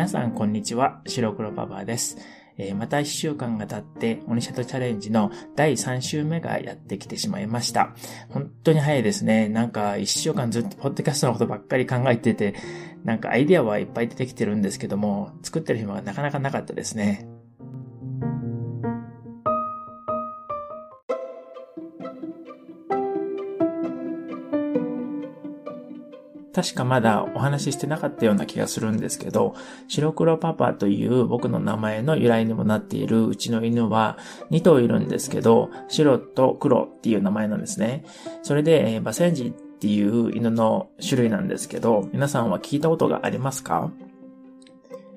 皆さんこんにちは、白黒パパです。えー、また一週間が経って、オニシャトチャレンジの第3週目がやってきてしまいました。本当に早いですね。なんか一週間ずっとポッドキャストのことばっかり考えてて、なんかアイデアはいっぱい出てきてるんですけども、作ってる暇がなかなかなかったですね。確かまだお話ししてなかったような気がするんですけど、白黒パパという僕の名前の由来にもなっているうちの犬は2頭いるんですけど、白と黒っていう名前なんですね。それで、えバセンジっていう犬の種類なんですけど、皆さんは聞いたことがありますか？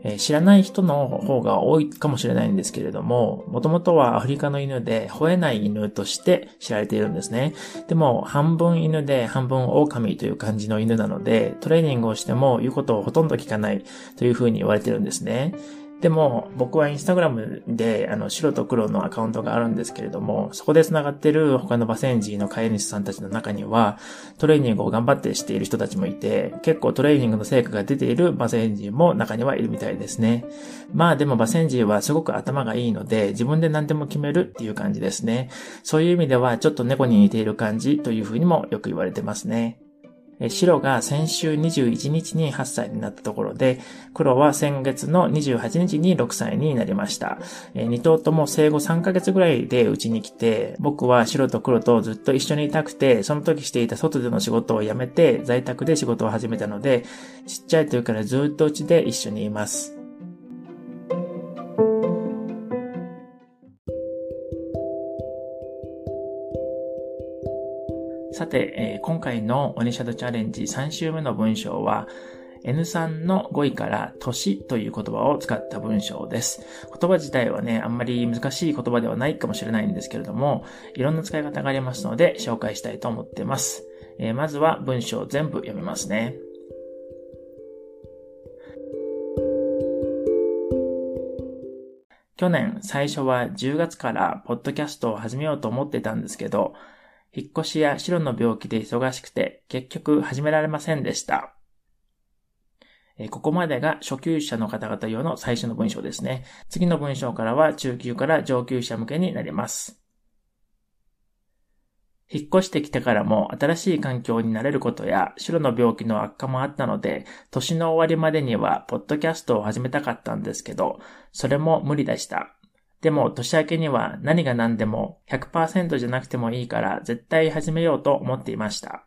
え、知らない人の方が多いかもしれないんですけれども、もともとはアフリカの犬で吠えない犬として知られているんですね。でも、半分犬で半分狼という感じの犬なので、トレーニングをしても言うことをほとんど聞かないというふうに言われてるんですね。でも、僕はインスタグラムで、あの、白と黒のアカウントがあるんですけれども、そこで繋がってる他のバセンジーの飼い主さんたちの中には、トレーニングを頑張ってしている人たちもいて、結構トレーニングの成果が出ているバセンジーも中にはいるみたいですね。まあでもバセンジーはすごく頭がいいので、自分で何でも決めるっていう感じですね。そういう意味では、ちょっと猫に似ている感じというふうにもよく言われてますね。白が先週21日に8歳になったところで、黒は先月の28日に6歳になりました。2頭とも生後3ヶ月ぐらいでうちに来て、僕は白と黒とずっと一緒にいたくて、その時していた外での仕事を辞めて在宅で仕事を始めたので、ちっちゃい時からずっとうちで一緒にいます。さて、えー、今回のオニシャドチャレンジ3週目の文章は、N3 の語彙から年という言葉を使った文章です。言葉自体はね、あんまり難しい言葉ではないかもしれないんですけれども、いろんな使い方がありますので紹介したいと思っています。えー、まずは文章を全部読みますね。去年最初は10月からポッドキャストを始めようと思ってたんですけど、引っ越しや白の病気で忙しくて、結局始められませんでした。ここまでが初級者の方々用の最初の文章ですね。次の文章からは中級から上級者向けになります。引っ越してきてからも新しい環境になれることや白の病気の悪化もあったので、年の終わりまでにはポッドキャストを始めたかったんですけど、それも無理でした。でも年明けには何が何でも100%じゃなくてもいいから絶対始めようと思っていました。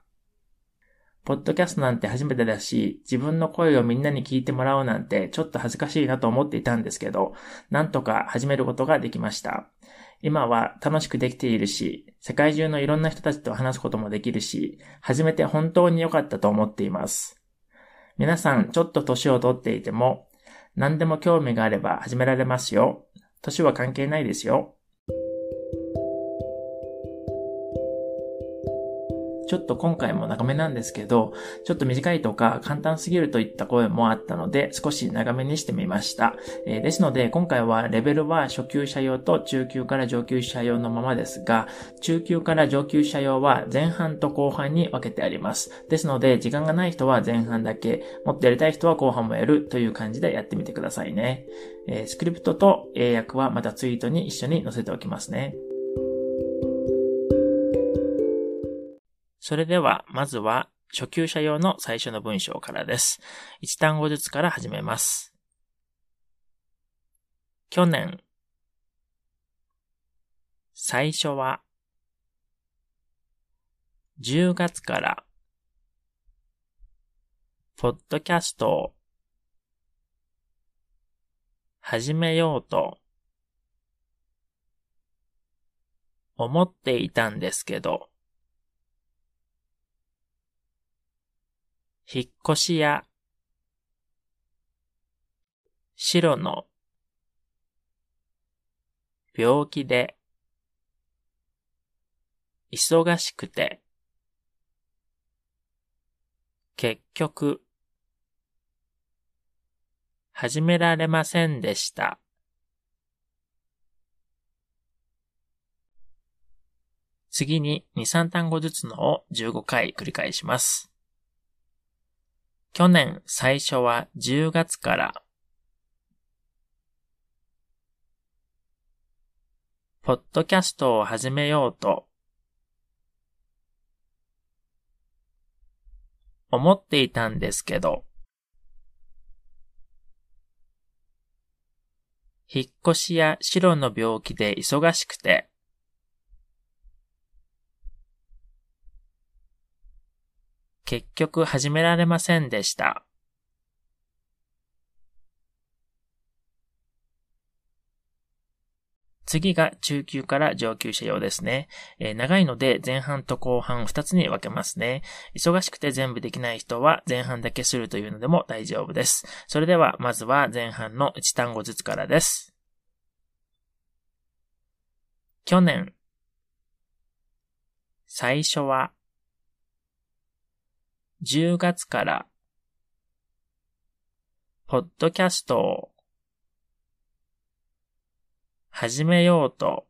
ポッドキャストなんて初めてだし、自分の声をみんなに聞いてもらうなんてちょっと恥ずかしいなと思っていたんですけど、なんとか始めることができました。今は楽しくできているし、世界中のいろんな人たちと話すこともできるし、始めて本当に良かったと思っています。皆さんちょっと年をとっていても、何でも興味があれば始められますよ。年は関係ないですよ。ちょっと今回も長めなんですけど、ちょっと短いとか簡単すぎるといった声もあったので、少し長めにしてみました。えー、ですので、今回はレベルは初級者用と中級から上級者用のままですが、中級から上級者用は前半と後半に分けてあります。ですので、時間がない人は前半だけ、もっとやりたい人は後半もやるという感じでやってみてくださいね。えー、スクリプトと英訳はまたツイートに一緒に載せておきますね。それでは、まずは初級者用の最初の文章からです。1単語ずつから始めます。去年、最初は、10月から、ポッドキャストを始めようと思っていたんですけど、引っ越しや、白の病気で、忙しくて、結局、始められませんでした。次に2、3単語ずつのを15回繰り返します。去年最初は10月から。ポッドキャストを始めようと。思っていたんですけど。引っ越しや白の病気で忙しくて。結局始められませんでした。次が中級から上級者用ですね。えー、長いので前半と後半2つに分けますね。忙しくて全部できない人は前半だけするというのでも大丈夫です。それではまずは前半の1単語ずつからです。去年最初は10月からポッドキャストを始めようと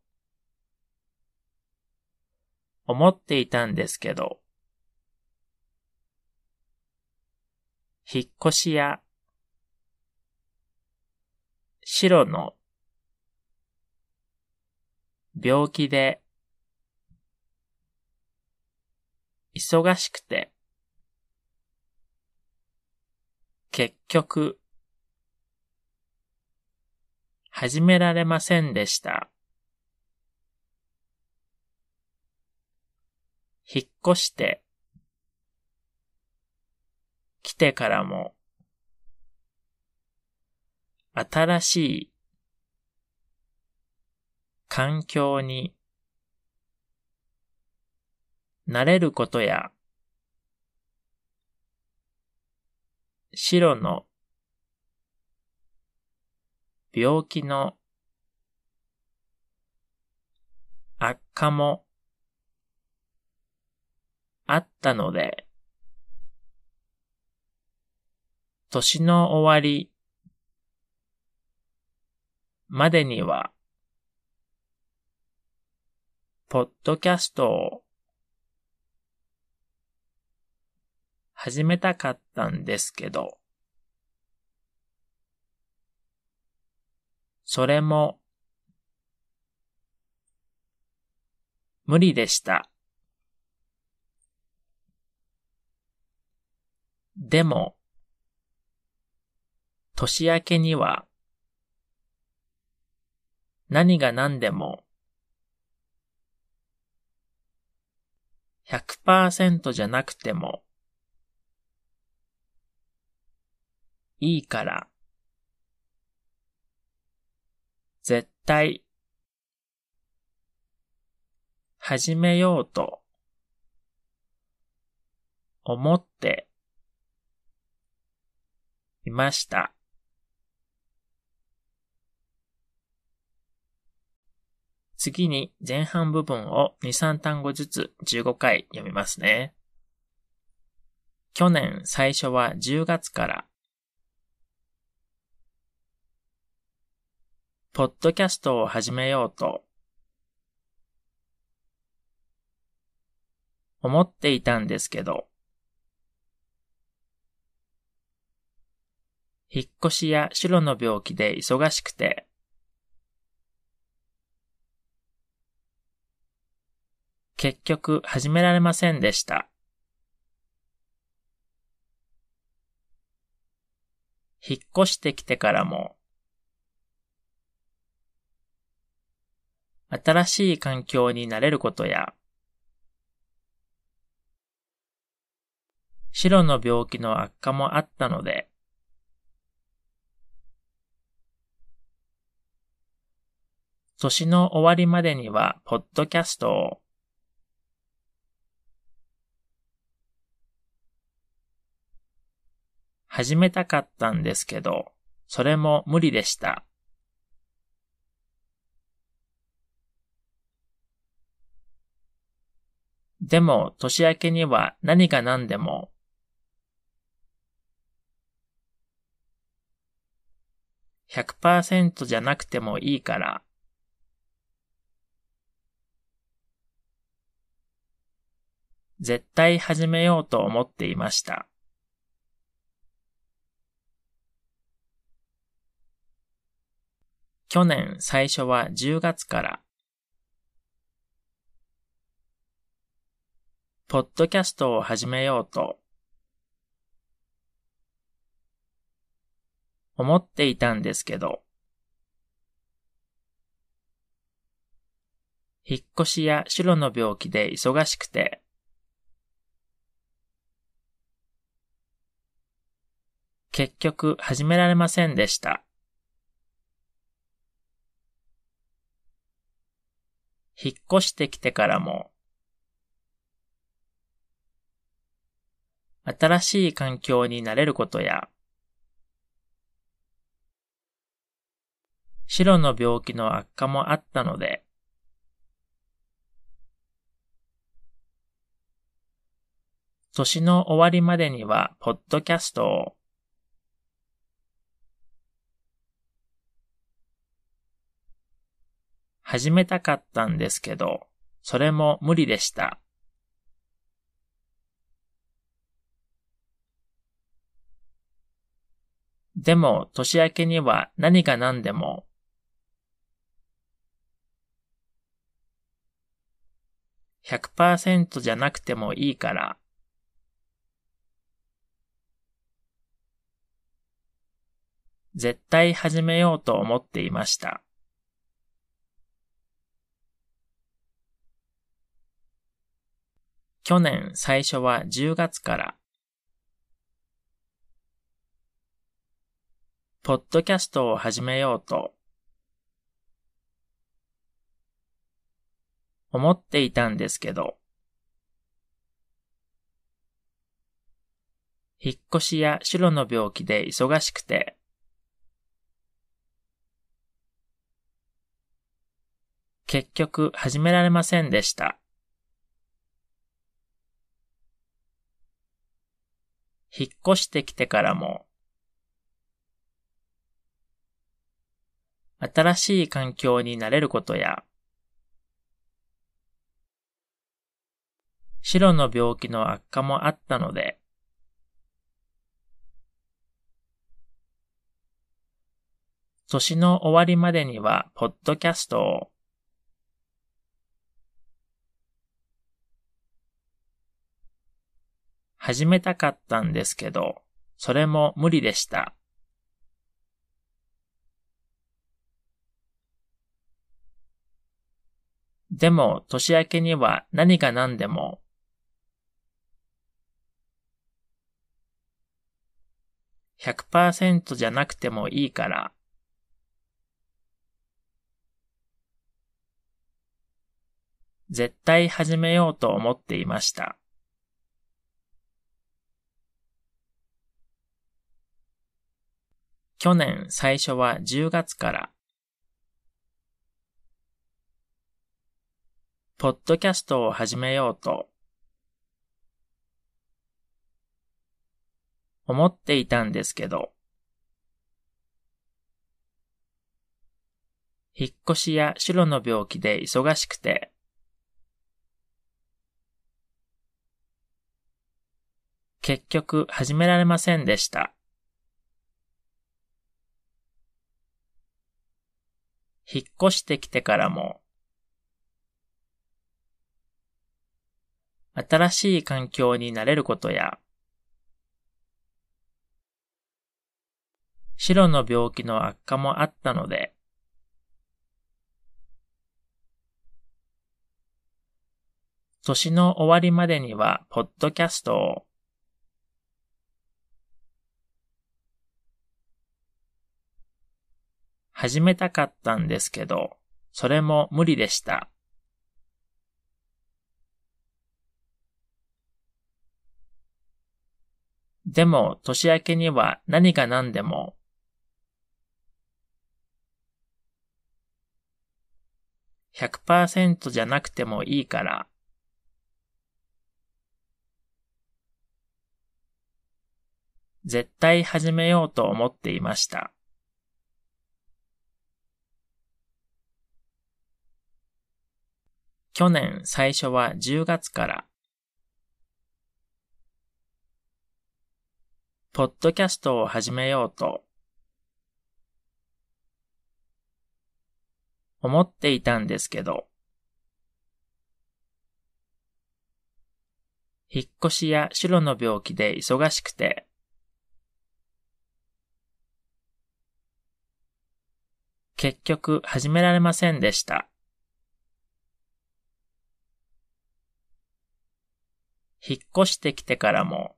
思っていたんですけど、引っ越しや白の病気で忙しくて結局始められませんでした。引っ越して、来てからも、新しい環境に慣れることや、白の病気の悪化もあったので、年の終わりまでには、ポッドキャストを始めたかったんですけど、それも、無理でした。でも、年明けには、何が何でも、100%じゃなくても、いいから、絶対、始めようと、思っていました。次に前半部分を2、3単語ずつ15回読みますね。去年最初は10月からポッドキャストを始めようと思っていたんですけど、引っ越しや白の病気で忙しくて、結局始められませんでした。引っ越してきてからも、新しい環境に慣れることや、白の病気の悪化もあったので、年の終わりまでには、ポッドキャストを、始めたかったんですけど、それも無理でした。でも、年明けには何が何でも、100%じゃなくてもいいから、絶対始めようと思っていました。去年最初は10月から。ポッドキャストを始めようと思っていたんですけど、引っ越しや白の病気で忙しくて、結局始められませんでした。引っ越してきてからも、新しい環境に慣れることや、白の病気の悪化もあったので、年の終わりまでには、ポッドキャストを、始めたかったんですけど、それも無理でした。でも、年明けには何が何でも、100%じゃなくてもいいから、絶対始めようと思っていました。去年最初は10月から、ポッドキャストを始めようと思っていたんですけど、引っ越しや白の病気で忙しくて、結局始められませんでした。引っ越してきてからも、新しい環境に慣れることや、白の病気の悪化もあったので、年の終わりまでには、ポッドキャストを始めたかったんですけど、それも無理でした。でも、年明けには何が何でも、100%じゃなくてもいいから、絶対始めようと思っていました。去年最初は10月から、ポッドキャストを始めようと、思っていたんですけど、引っ越しや白の病気で忙しくて、結局始められませんでした。引っ越してきてからも、新しい環境に慣れることや、白の病気の悪化もあったので、年の終わりまでには、ポッドキャストを始めたかったんですけど、それも無理でした。でも、年明けには何が何でも、100%じゃなくてもいいから、絶対始めようと思っていました。去年最初は10月から、ポッドキャストを始めようと、思っていたんですけど、引っ越しやシロの病気で忙しくて、結局始められませんでした。引っ越してきてからも、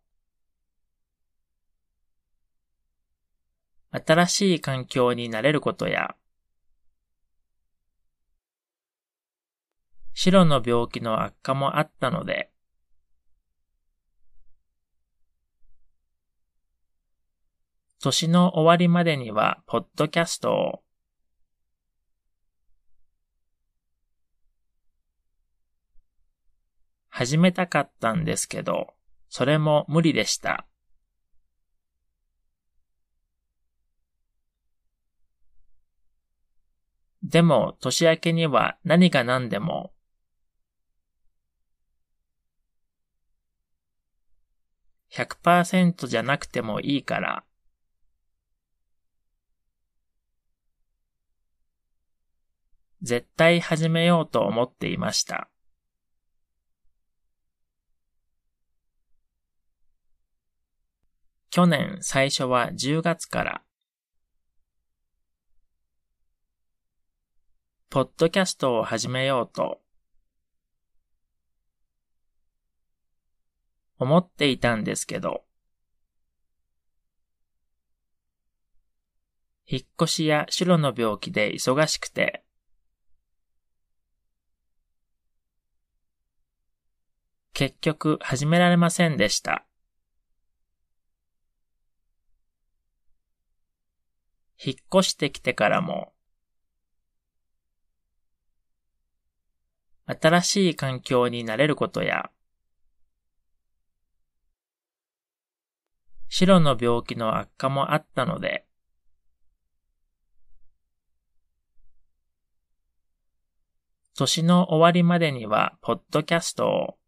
新しい環境に慣れることや、白の病気の悪化もあったので、年の終わりまでには、ポッドキャストを、始めたかったんですけど、それも無理でした。でも、年明けには何が何でも、100%じゃなくてもいいから、絶対始めようと思っていました。去年最初は10月から、ポッドキャストを始めようと、思っていたんですけど、引っ越しや白の病気で忙しくて、結局始められませんでした。引っ越してきてからも、新しい環境に慣れることや、白の病気の悪化もあったので、年の終わりまでには、ポッドキャストを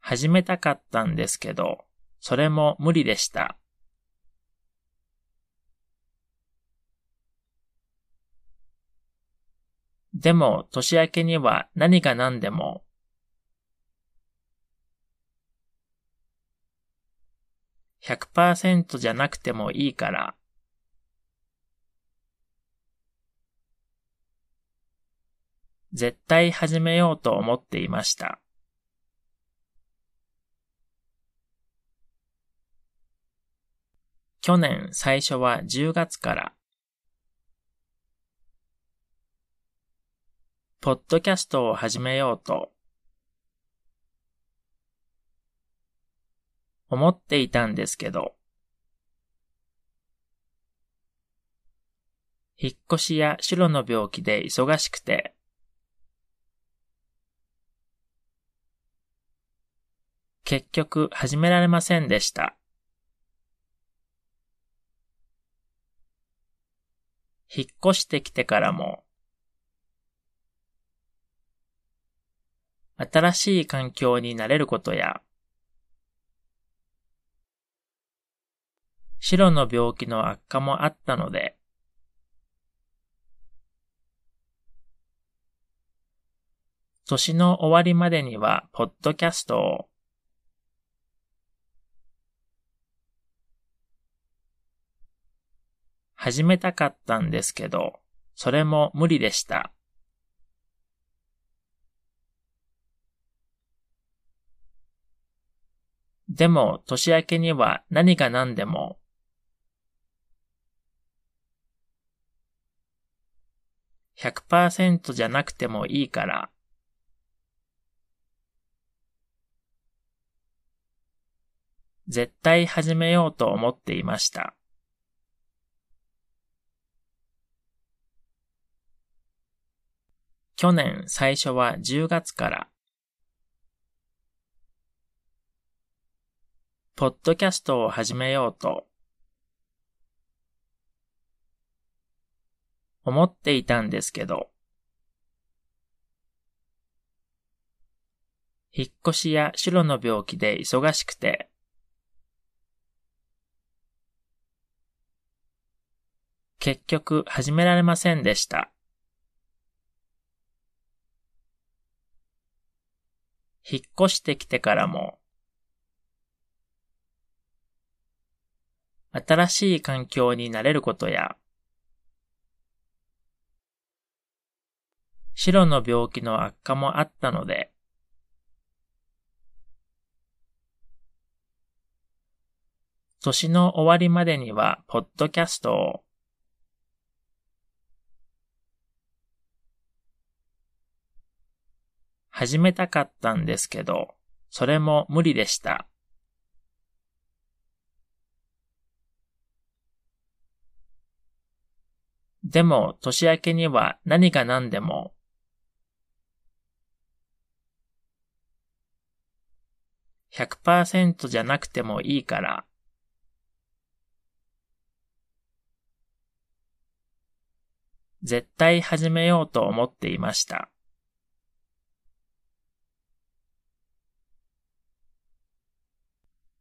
始めたかったんですけど、それも無理でした。でも、年明けには何が何でも、100%じゃなくてもいいから、絶対始めようと思っていました。去年最初は10月から、ポッドキャストを始めようと、思っていたんですけど、引っ越しや白の病気で忙しくて、結局始められませんでした。引っ越してきてからも、新しい環境に慣れることや、白の病気の悪化もあったので、年の終わりまでには、ポッドキャストを始めたかったんですけど、それも無理でした。でも、年明けには何が何でも、100%じゃなくてもいいから、絶対始めようと思っていました。去年最初は10月から、ポッドキャストを始めようと思っていたんですけど、引っ越しや白の病気で忙しくて、結局始められませんでした。引っ越してきてからも、新しい環境に慣れることや、白の病気の悪化もあったので、年の終わりまでには、ポッドキャストを、始めたかったんですけど、それも無理でした。でも、年明けには何が何でも、100%じゃなくてもいいから、絶対始めようと思っていました。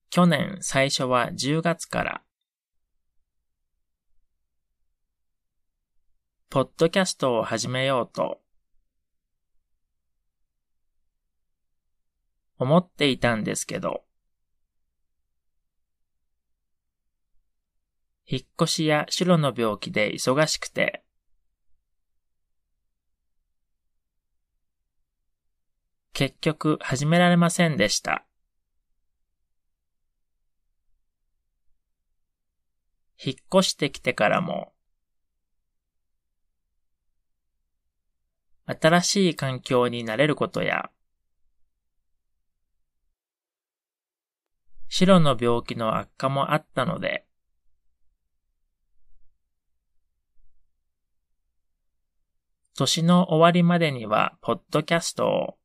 去年最初は10月から、ポッドキャストを始めようと、思っていたんですけど、引っ越しやシロの病気で忙しくて、結局始められませんでした。引っ越してきてからも、新しい環境に慣れることや、白の病気の悪化もあったので、年の終わりまでには、ポッドキャストを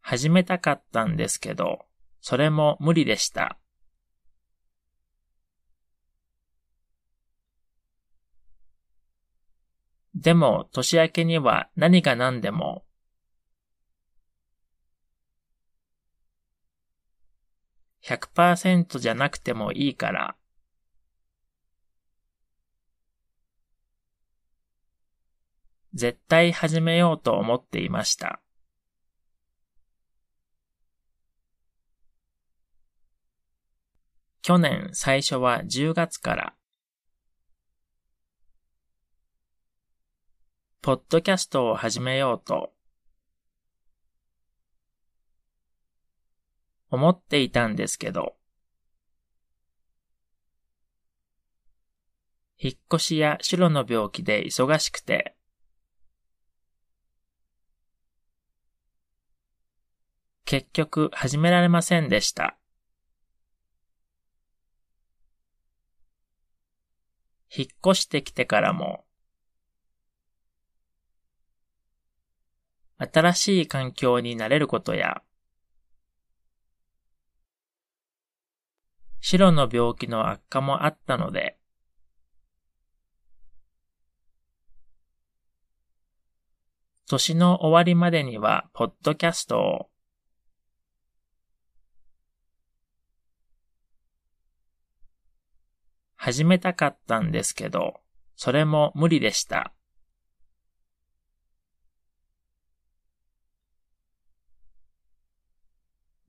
始めたかったんですけど、それも無理でした。でも、年明けには何が何でも、100%じゃなくてもいいから、絶対始めようと思っていました。去年最初は10月から、ポッドキャストを始めようと、思っていたんですけど、引っ越しや白の病気で忙しくて、結局始められませんでした。引っ越してきてからも、新しい環境に慣れることや、白の病気の悪化もあったので、年の終わりまでには、ポッドキャストを始めたかったんですけど、それも無理でした。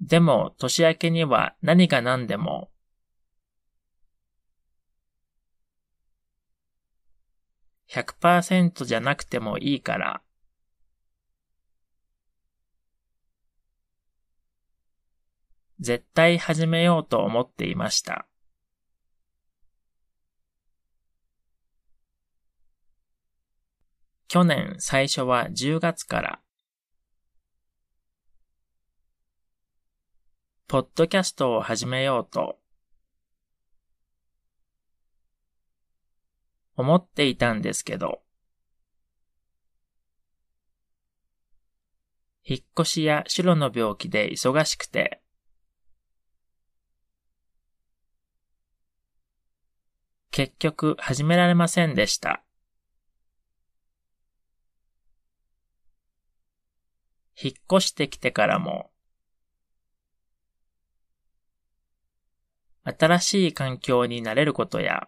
でも、年明けには何が何でも、100%じゃなくてもいいから、絶対始めようと思っていました。去年最初は10月から、ポッドキャストを始めようと、思っていたんですけど、引っ越しや白の病気で忙しくて、結局始められませんでした。引っ越してきてからも、新しい環境に慣れることや、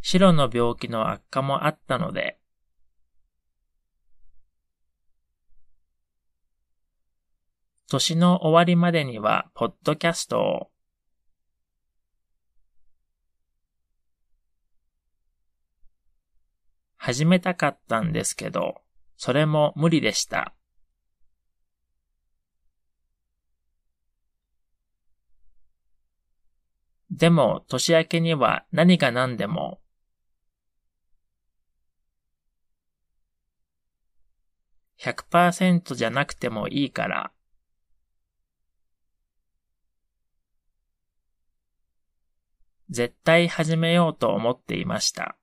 白の病気の悪化もあったので、年の終わりまでには、ポッドキャストを、始めたかったんですけど、それも無理でした。でも、年明けには何が何でも、100%じゃなくてもいいから、絶対始めようと思っていました。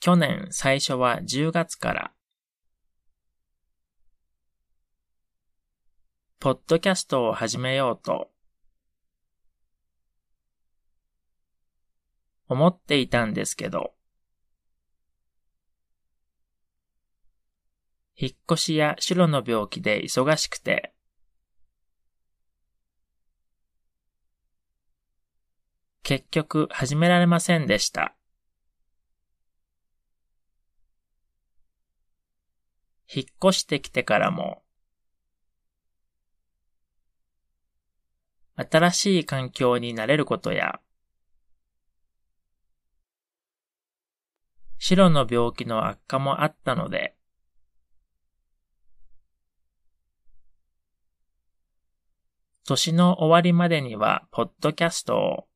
去年最初は10月から、ポッドキャストを始めようと、思っていたんですけど、引っ越しや白の病気で忙しくて、結局始められませんでした。引っ越してきてからも、新しい環境に慣れることや、白の病気の悪化もあったので、年の終わりまでには、ポッドキャストを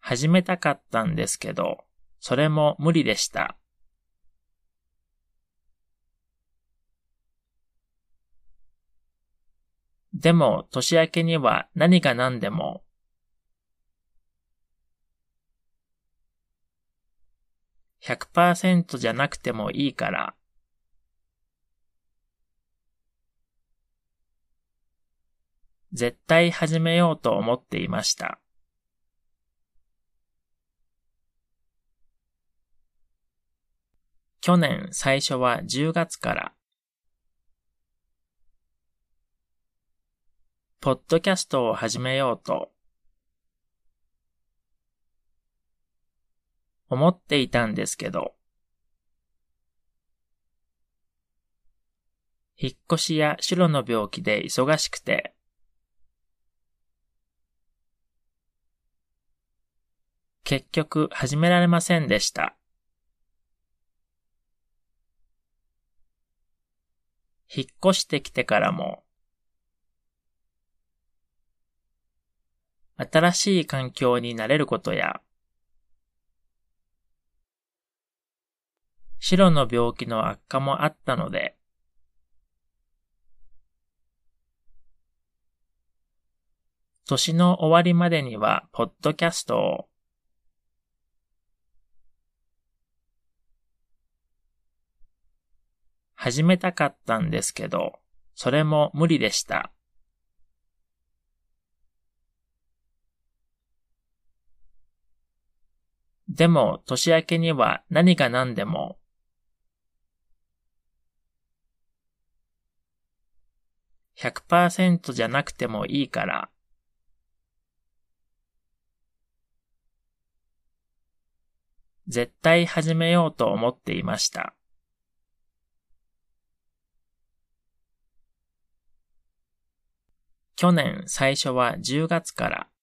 始めたかったんですけど、それも無理でした。でも、年明けには何が何でも、100%じゃなくてもいいから、絶対始めようと思っていました。去年最初は10月から、ポッドキャストを始めようと、思っていたんですけど、引っ越しや白の病気で忙しくて、結局始められませんでした。引っ越してきてからも、新しい環境に慣れることや、白の病気の悪化もあったので、年の終わりまでには、ポッドキャストを始めたかったんですけど、それも無理でした。でも、年明けには何が何でも、100%じゃなくてもいいから、絶対始めようと思っていました。去年最初は10月から、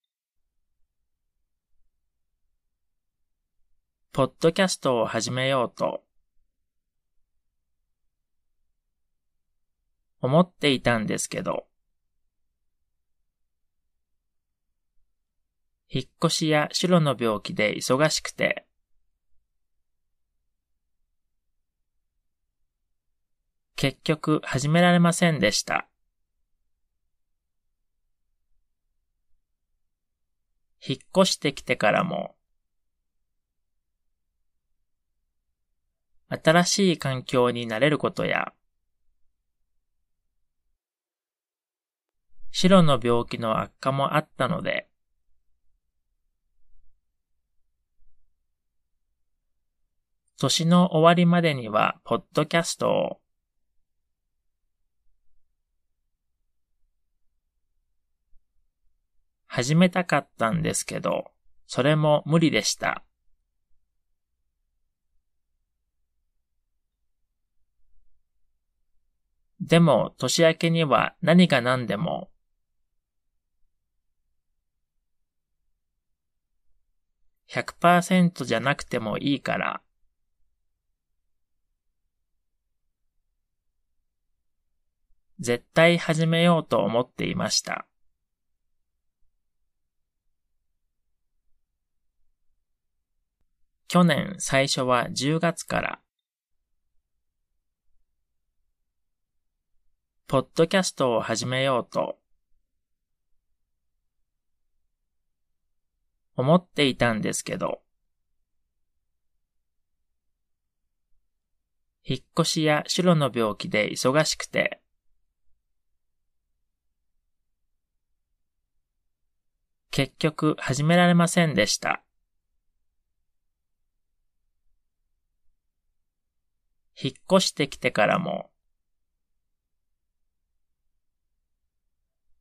ポッドキャストを始めようと、思っていたんですけど、引っ越しや白の病気で忙しくて、結局始められませんでした。引っ越してきてからも、新しい環境に慣れることや、白の病気の悪化もあったので、年の終わりまでには、ポッドキャストを、始めたかったんですけど、それも無理でした。でも、年明けには何が何でも、100%じゃなくてもいいから、絶対始めようと思っていました。去年最初は10月から、ポッドキャストを始めようと、思っていたんですけど、引っ越しやシロの病気で忙しくて、結局始められませんでした。引っ越してきてからも、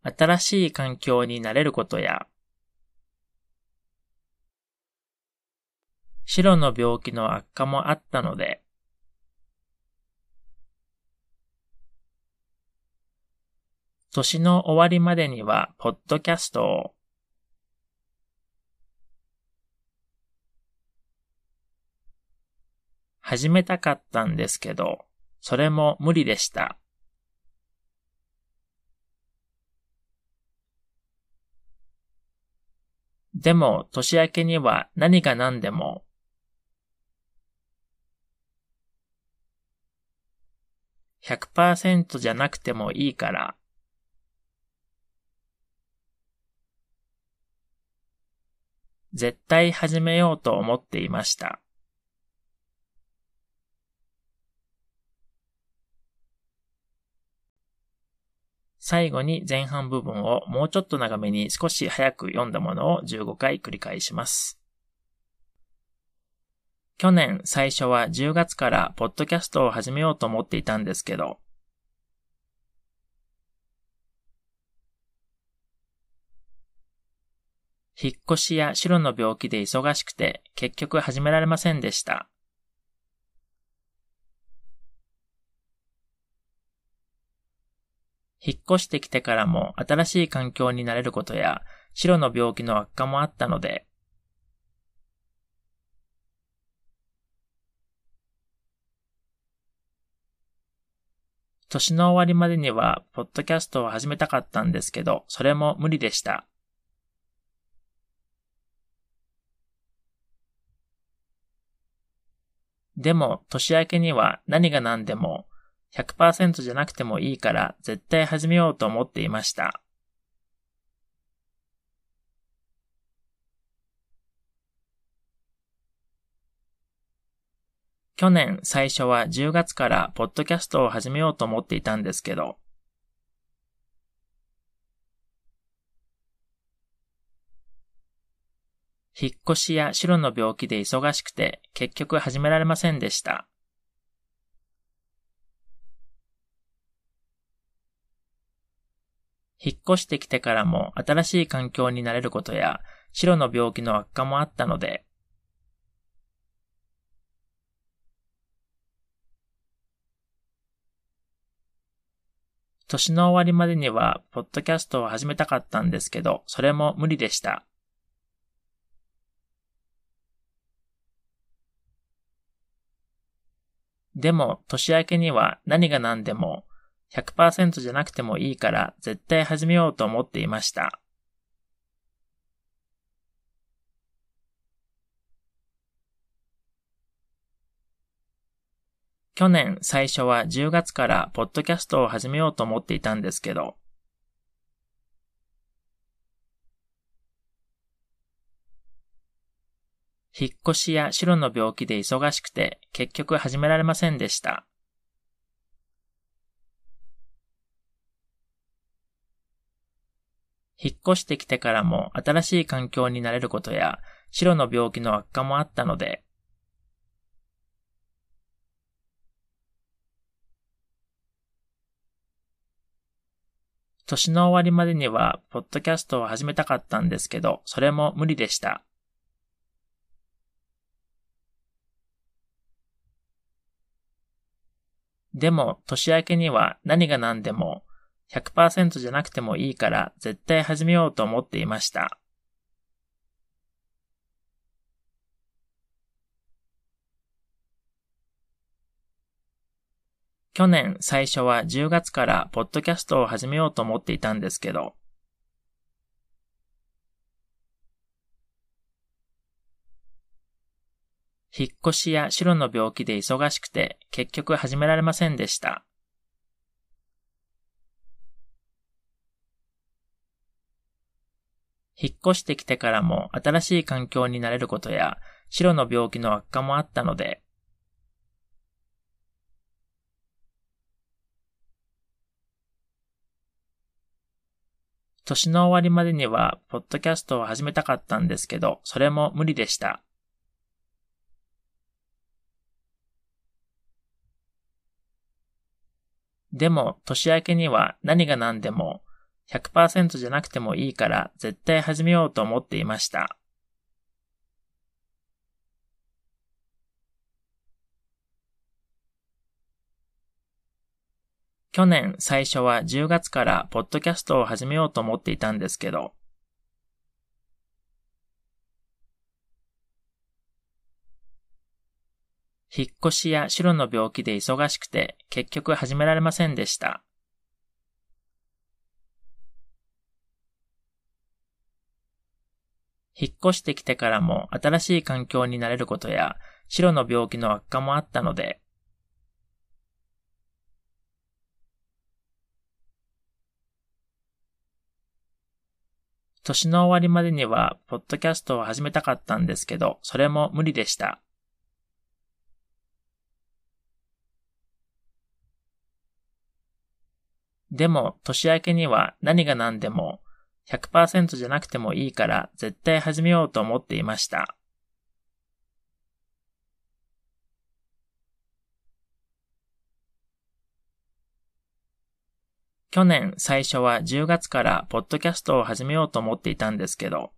新しい環境に慣れることや、白の病気の悪化もあったので、年の終わりまでには、ポッドキャストを始めたかったんですけど、それも無理でした。でも、年明けには何が何でも、100%じゃなくてもいいから、絶対始めようと思っていました。最後に前半部分をもうちょっと長めに少し早く読んだものを15回繰り返します。去年最初は10月からポッドキャストを始めようと思っていたんですけど、引っ越しや白の病気で忙しくて結局始められませんでした。引っ越してきてからも新しい環境に慣れることや、白の病気の悪化もあったので、年の終わりまでには、ポッドキャストを始めたかったんですけど、それも無理でした。でも、年明けには何が何でも、100%じゃなくてもいいから絶対始めようと思っていました。去年最初は10月からポッドキャストを始めようと思っていたんですけど、引っ越しや白の病気で忙しくて結局始められませんでした。引っ越してきてからも新しい環境に慣れることや、白の病気の悪化もあったので、年の終わりまでには、ポッドキャストを始めたかったんですけど、それも無理でした。でも、年明けには何が何でも、100%じゃなくてもいいから絶対始めようと思っていました。去年最初は10月からポッドキャストを始めようと思っていたんですけど、引っ越しや白の病気で忙しくて結局始められませんでした。引っ越してきてからも新しい環境に慣れることや、白の病気の悪化もあったので、年の終わりまでには、ポッドキャストを始めたかったんですけど、それも無理でした。でも、年明けには何が何でも100%じゃなくてもいいから絶対始めようと思っていました。去年最初は10月からポッドキャストを始めようと思っていたんですけど、引っ越しや白の病気で忙しくて結局始められませんでした。引っ越してきてからも新しい環境になれることや白の病気の悪化もあったので、年の終わりまでには、ポッドキャストを始めたかったんですけど、それも無理でした。でも、年明けには何が何でも100%じゃなくてもいいから絶対始めようと思っていました。去年最初は10月からポッドキャストを始めようと思っていたんですけど、引っ越しや白の病気で忙しくて結局始められませんでした。引っ越してきてからも新しい環境になれることや白の病気の悪化もあったので、年の終わりまでには、ポッドキャストを始めたかったんですけど、それも無理でした。でも、年明けには何が何でも100%じゃなくてもいいから絶対始めようと思っていました。去年最初は10月からポッドキャストを始めようと思っていたんですけど、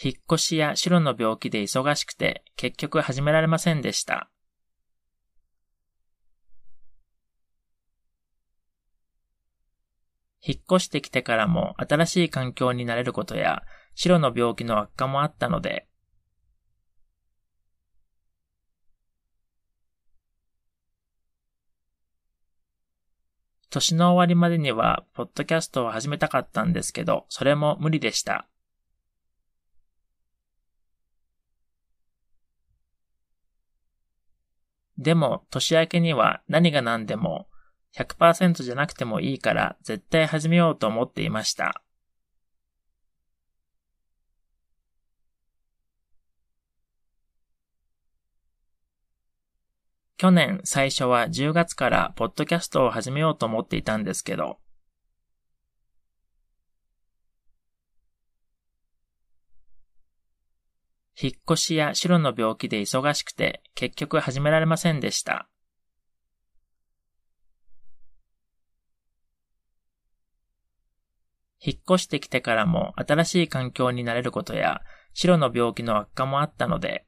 引っ越しや白の病気で忙しくて結局始められませんでした。引っ越してきてからも新しい環境になれることや白の病気の悪化もあったので、年の終わりまでには、ポッドキャストを始めたかったんですけど、それも無理でした。でも、年明けには何が何でも100%じゃなくてもいいから絶対始めようと思っていました。去年最初は10月からポッドキャストを始めようと思っていたんですけど、引っ越しや白の病気で忙しくて結局始められませんでした。引っ越してきてからも新しい環境になれることや白の病気の悪化もあったので、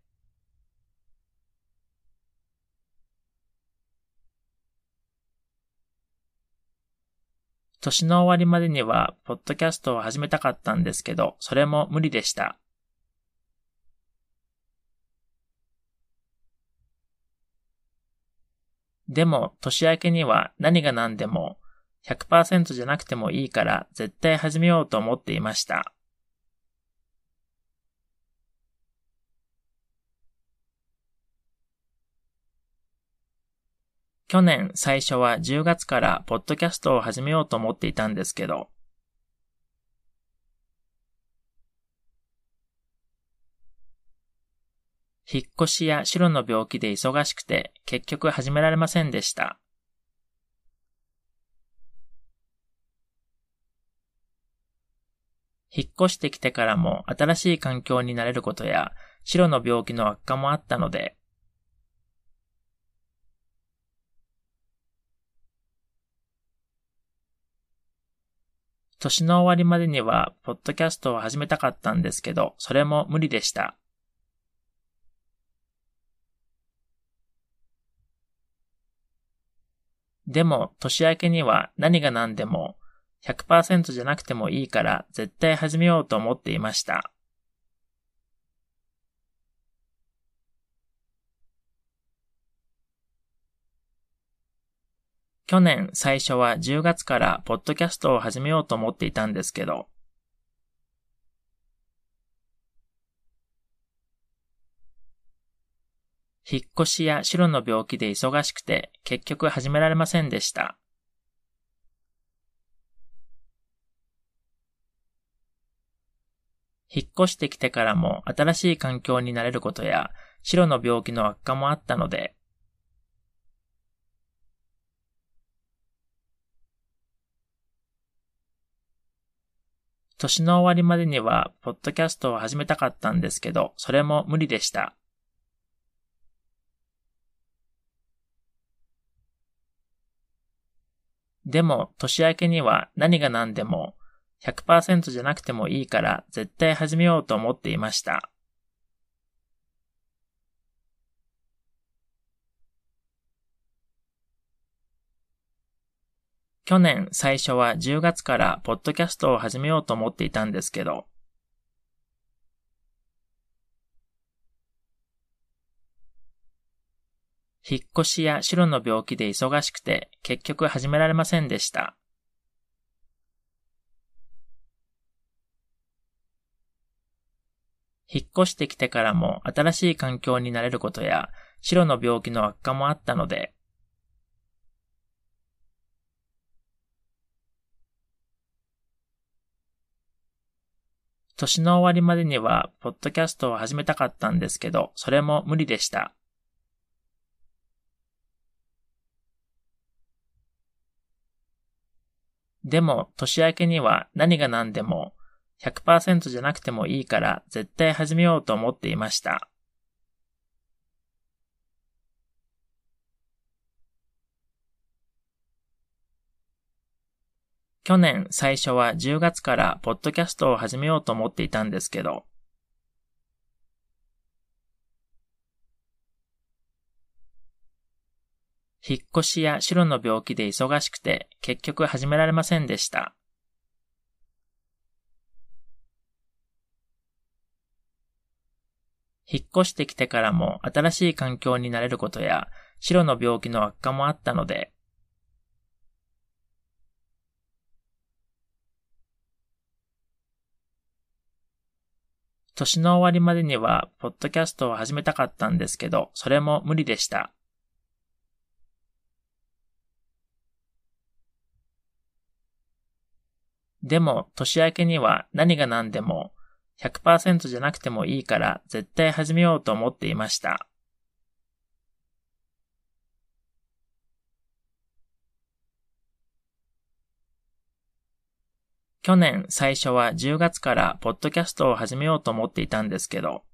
年の終わりまでには、ポッドキャストを始めたかったんですけど、それも無理でした。でも、年明けには何が何でも100%じゃなくてもいいから絶対始めようと思っていました。去年最初は10月からポッドキャストを始めようと思っていたんですけど、引っ越しや白の病気で忙しくて結局始められませんでした。引っ越してきてからも新しい環境になれることや、白の病気の悪化もあったので、年の終わりまでには、ポッドキャストを始めたかったんですけど、それも無理でした。でも、年明けには何が何でも、100%じゃなくてもいいから絶対始めようと思っていました。去年最初は10月からポッドキャストを始めようと思っていたんですけど、引っ越しや白の病気で忙しくて結局始められませんでした。引っ越してきてからも新しい環境になれることや白の病気の悪化もあったので、年の終わりまでには、ポッドキャストを始めたかったんですけど、それも無理でした。でも、年明けには何が何でも100%じゃなくてもいいから絶対始めようと思っていました。去年最初は10月からポッドキャストを始めようと思っていたんですけど、引っ越しや白の病気で忙しくて結局始められませんでした。引っ越してきてからも新しい環境になれることや白の病気の悪化もあったので、年の終わりまでには、ポッドキャストを始めたかったんですけど、それも無理でした。でも、年明けには何が何でも100%じゃなくてもいいから絶対始めようと思っていました。去年最初は10月からポッドキャストを始めようと思っていたんですけど、引っ越しや白の病気で忙しくて結局始められませんでした。引っ越してきてからも新しい環境になれることや白の病気の悪化もあったので、年の終わりまでには、ポッドキャストを始めたかったんですけど、それも無理でした。でも、年明けには何が何でも100%じゃなくてもいいから絶対始めようと思っていました。去年最初は10月からポッドキャストを始めようと思っていたんですけど、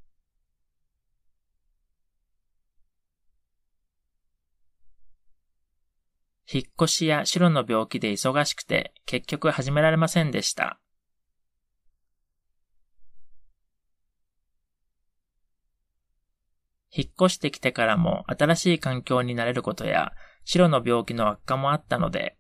引っ越しや白の病気で忙しくて結局始められませんでした。引っ越してきてからも新しい環境になれることや白の病気の悪化もあったので、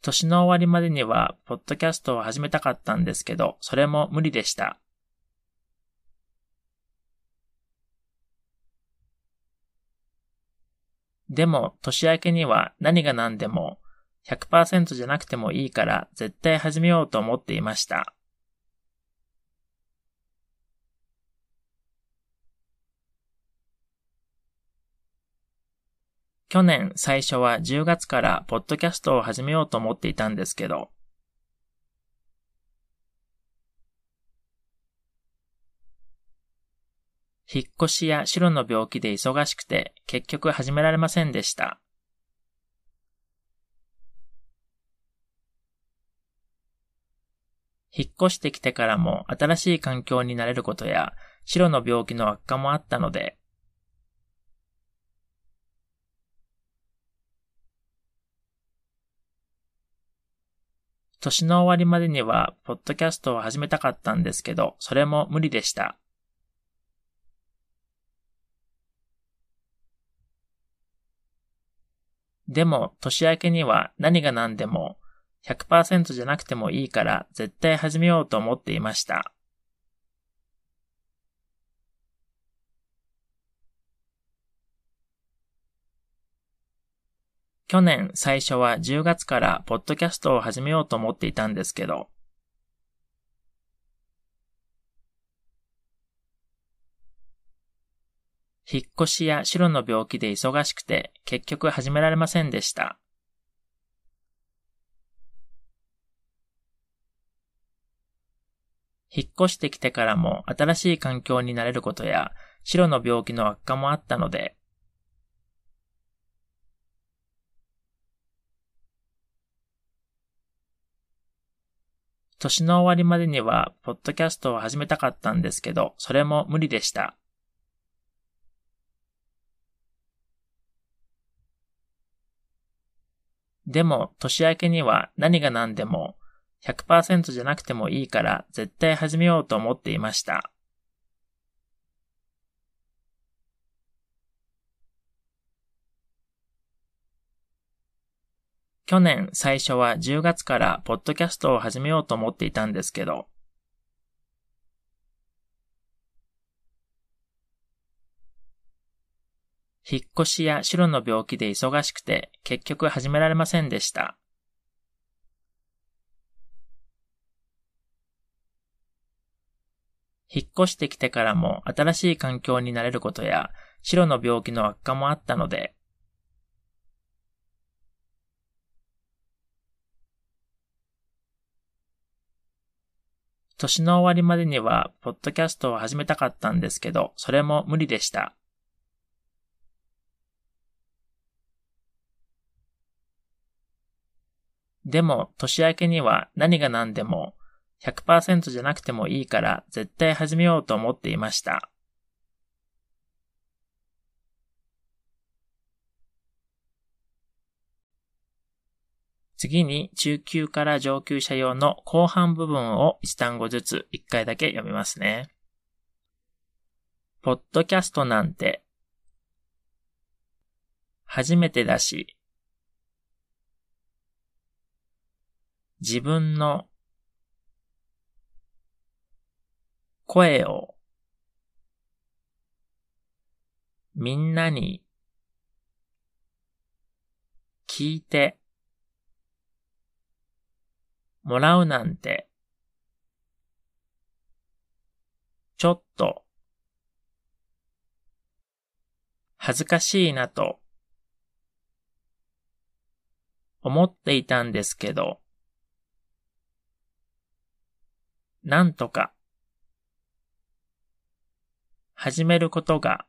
年の終わりまでには、ポッドキャストを始めたかったんですけど、それも無理でした。でも、年明けには何が何でも100%じゃなくてもいいから絶対始めようと思っていました。去年最初は10月からポッドキャストを始めようと思っていたんですけど、引っ越しや白の病気で忙しくて結局始められませんでした。引っ越してきてからも新しい環境になれることや、白の病気の悪化もあったので、年の終わりまでには、ポッドキャストを始めたかったんですけど、それも無理でした。でも、年明けには何が何でも、100%じゃなくてもいいから絶対始めようと思っていました。去年最初は10月からポッドキャストを始めようと思っていたんですけど、引っ越しや白の病気で忙しくて結局始められませんでした。引っ越してきてからも新しい環境になれることや白の病気の悪化もあったので、年の終わりまでには、ポッドキャストを始めたかったんですけど、それも無理でした。でも、年明けには何が何でも100%じゃなくてもいいから絶対始めようと思っていました。去年最初は10月からポッドキャストを始めようと思っていたんですけど、引っ越しや白の病気で忙しくて結局始められませんでした。引っ越してきてからも新しい環境になれることや白の病気の悪化もあったので、年の終わりまでには、ポッドキャストを始めたかったんですけど、それも無理でした。でも、年明けには何が何でも100%じゃなくてもいいから絶対始めようと思っていました。次に中級から上級者用の後半部分を1単語ずつ1回だけ読みますね。ポッドキャストなんて初めてだし自分の声をみんなに聞いてもらうなんて、ちょっと、恥ずかしいなと、思っていたんですけど、なんとか、始めることが、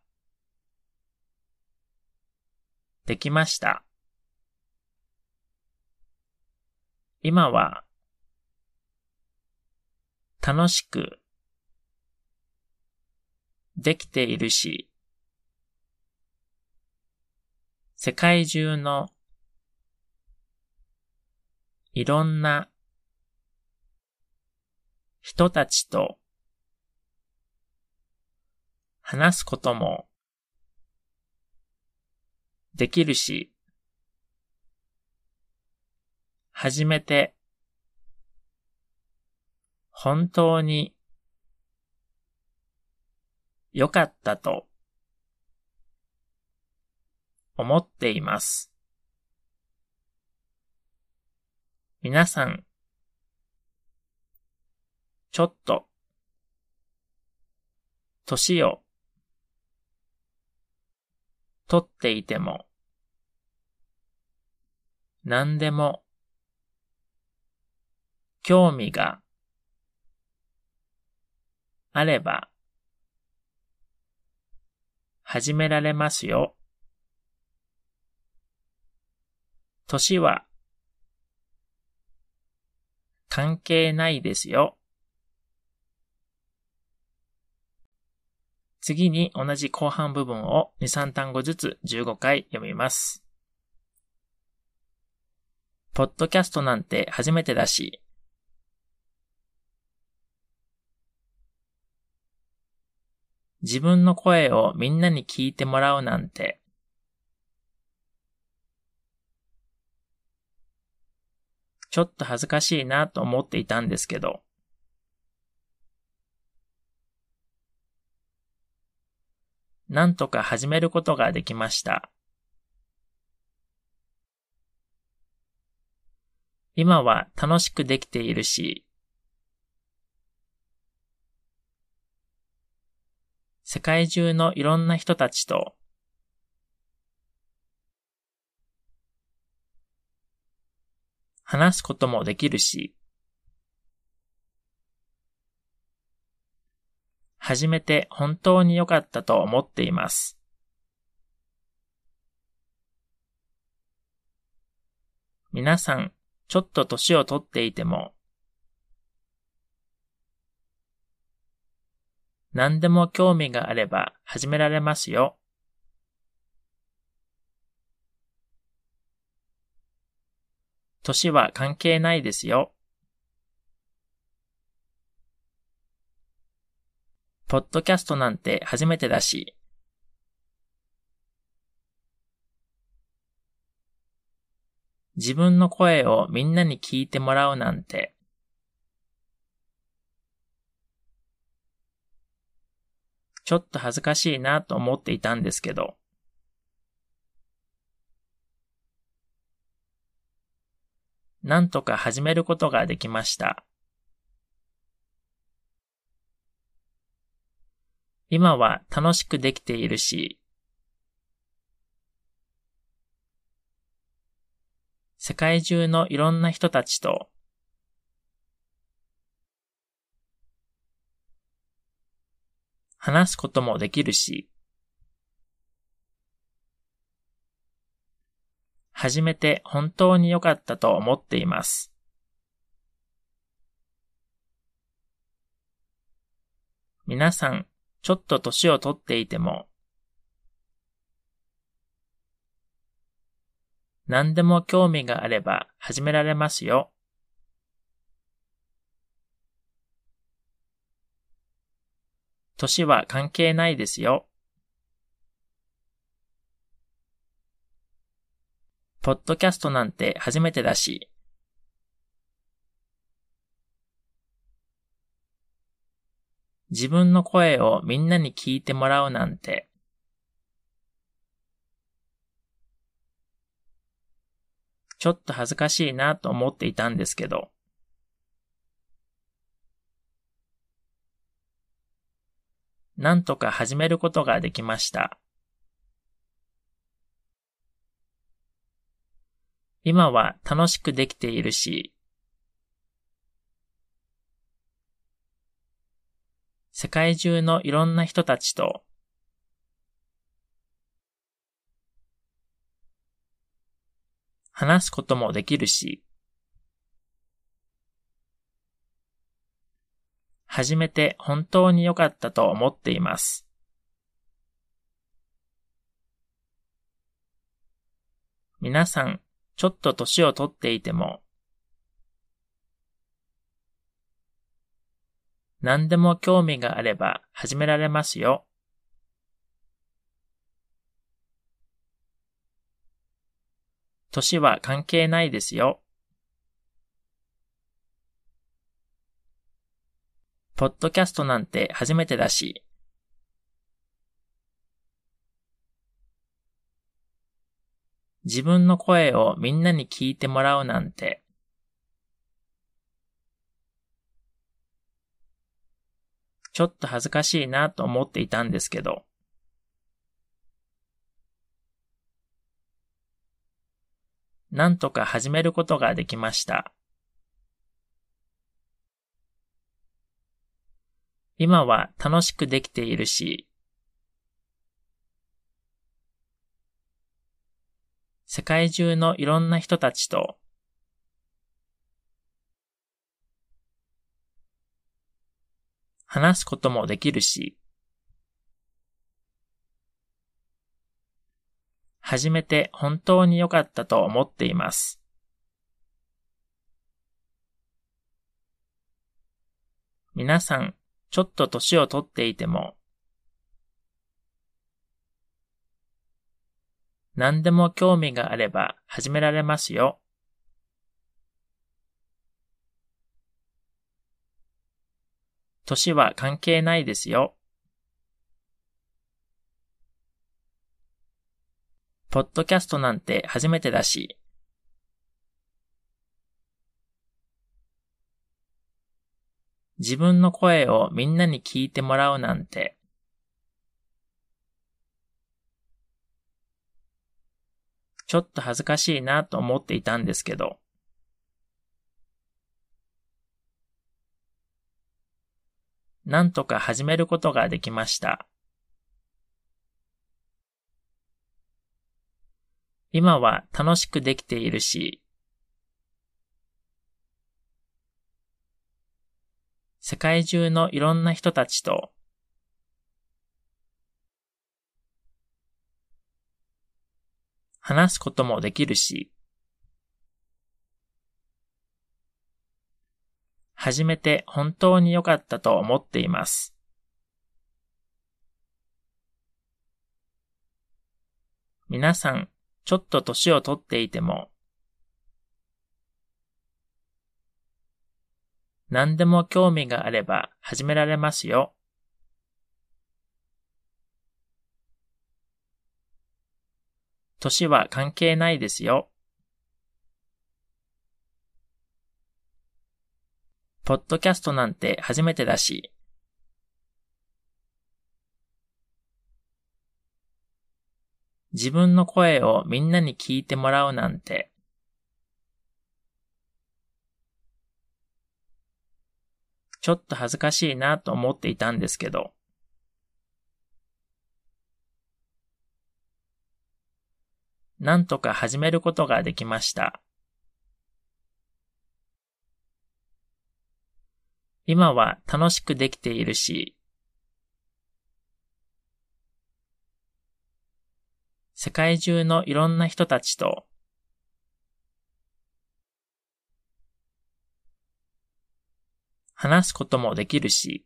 できました。今は、楽しくできているし、世界中のいろんな人たちと話すこともできるし、初めて本当に良かったと思っています。皆さん、ちょっと、年を、とっていても、何でも、興味があれば、始められますよ。年は関係ないですよ。次に同じ後半部分を2、3単語ずつ15回読みます。ポッドキャストなんて初めてだし。自分の声をみんなに聞いてもらうなんて。ちょっと恥ずかしいなと思っていたんですけど。なんとか始めることができました。今は楽しくできているし、世界中のいろんな人たちと。話すこともできるし、始めて本当に良かったと思っています。皆さん、ちょっと年をとっていても、何でも興味があれば始められますよ。年は関係ないですよ。ポッドキャストなんて初めてだし。自分の声をみんなに聞いてもらうなんて。ちょっと恥ずかしいなと思っていたんですけど。なんとか始めることができました。今は楽しくできているし、世界中のいろんな人たちと。話すこともできるし、始めて本当に良かったと思っています。皆さん、ちょっと年をとっていても、何でも興味があれば始められますよ。年は関係ないですよ。ポッドキャストなんて初めてだし。自分の声をみんなに聞いてもらうなんて。ちょっと恥ずかしいなと思っていたんですけど。なんとか始めることができました。今は楽しくできているし、世界中のいろんな人たちと話すこともできるし、始めて本当に良かったと思っています。皆さん、ちょっと年をとっていても、何でも興味があれば始められますよ。年は関係ないですよ。ポッドキャストなんて初めてだし。自分の声をみんなに聞いてもらうなんて。ちょっと恥ずかしいなと思っていたんですけど。なんとか始めることができました。今は楽しくできているし、世界中のいろんな人たちと話すこともできるし、始めて本当に良かったと思っています。皆さん、ちょっと年をとっていても、何でも興味があれば始められますよ。年は関係ないですよ。ポッドキャストなんて初めてだし。自分の声をみんなに聞いてもらうなんて。ちょっと恥ずかしいなと思っていたんですけど。なんとか始めることができました。今は楽しくできているし、世界中のいろんな人たちと。話すこともできるし、始めて本当に良かったと思っています。皆さん、ちょっと年をとっていても、何でも興味があれば始められますよ。年は関係ないですよ。ポッドキャストなんて初めてだし、自分の声をみんなに聞いてもらうなんて。ちょっと恥ずかしいなと思っていたんですけど。なんとか始めることができました。今は楽しくできているし、世界中のいろんな人たちと、話すこともできるし、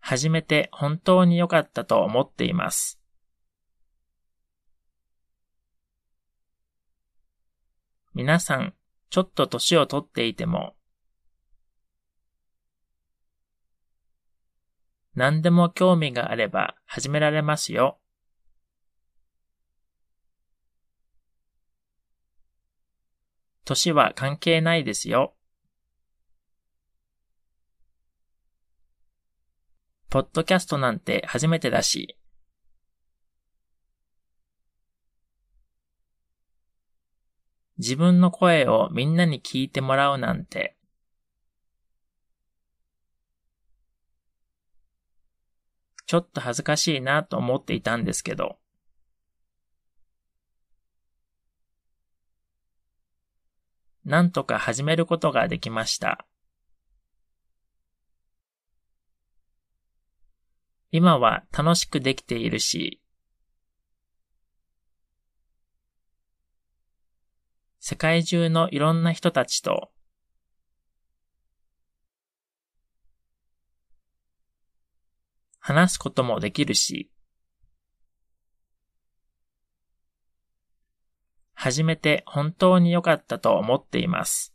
初めて本当に良かったと思っています。皆さん、ちょっと年をとっていても、何でも興味があれば始められますよ。年は関係ないですよ。ポッドキャストなんて初めてだし。自分の声をみんなに聞いてもらうなんて。ちょっと恥ずかしいなと思っていたんですけど。なんとか始めることができました。今は楽しくできているし、世界中のいろんな人たちと話すこともできるし、初めて本当に良かったと思っています。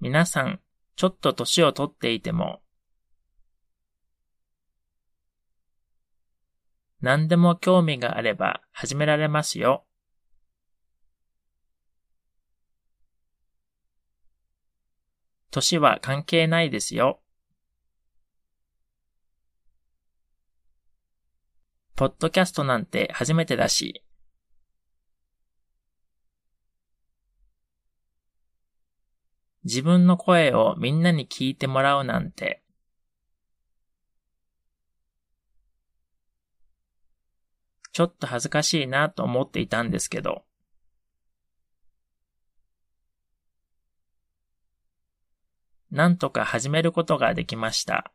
皆さん、ちょっと年をとっていても、何でも興味があれば始められますよ。年は関係ないですよ。ポッドキャストなんて初めてだし。自分の声をみんなに聞いてもらうなんて。ちょっと恥ずかしいなと思っていたんですけど、なんとか始めることができました。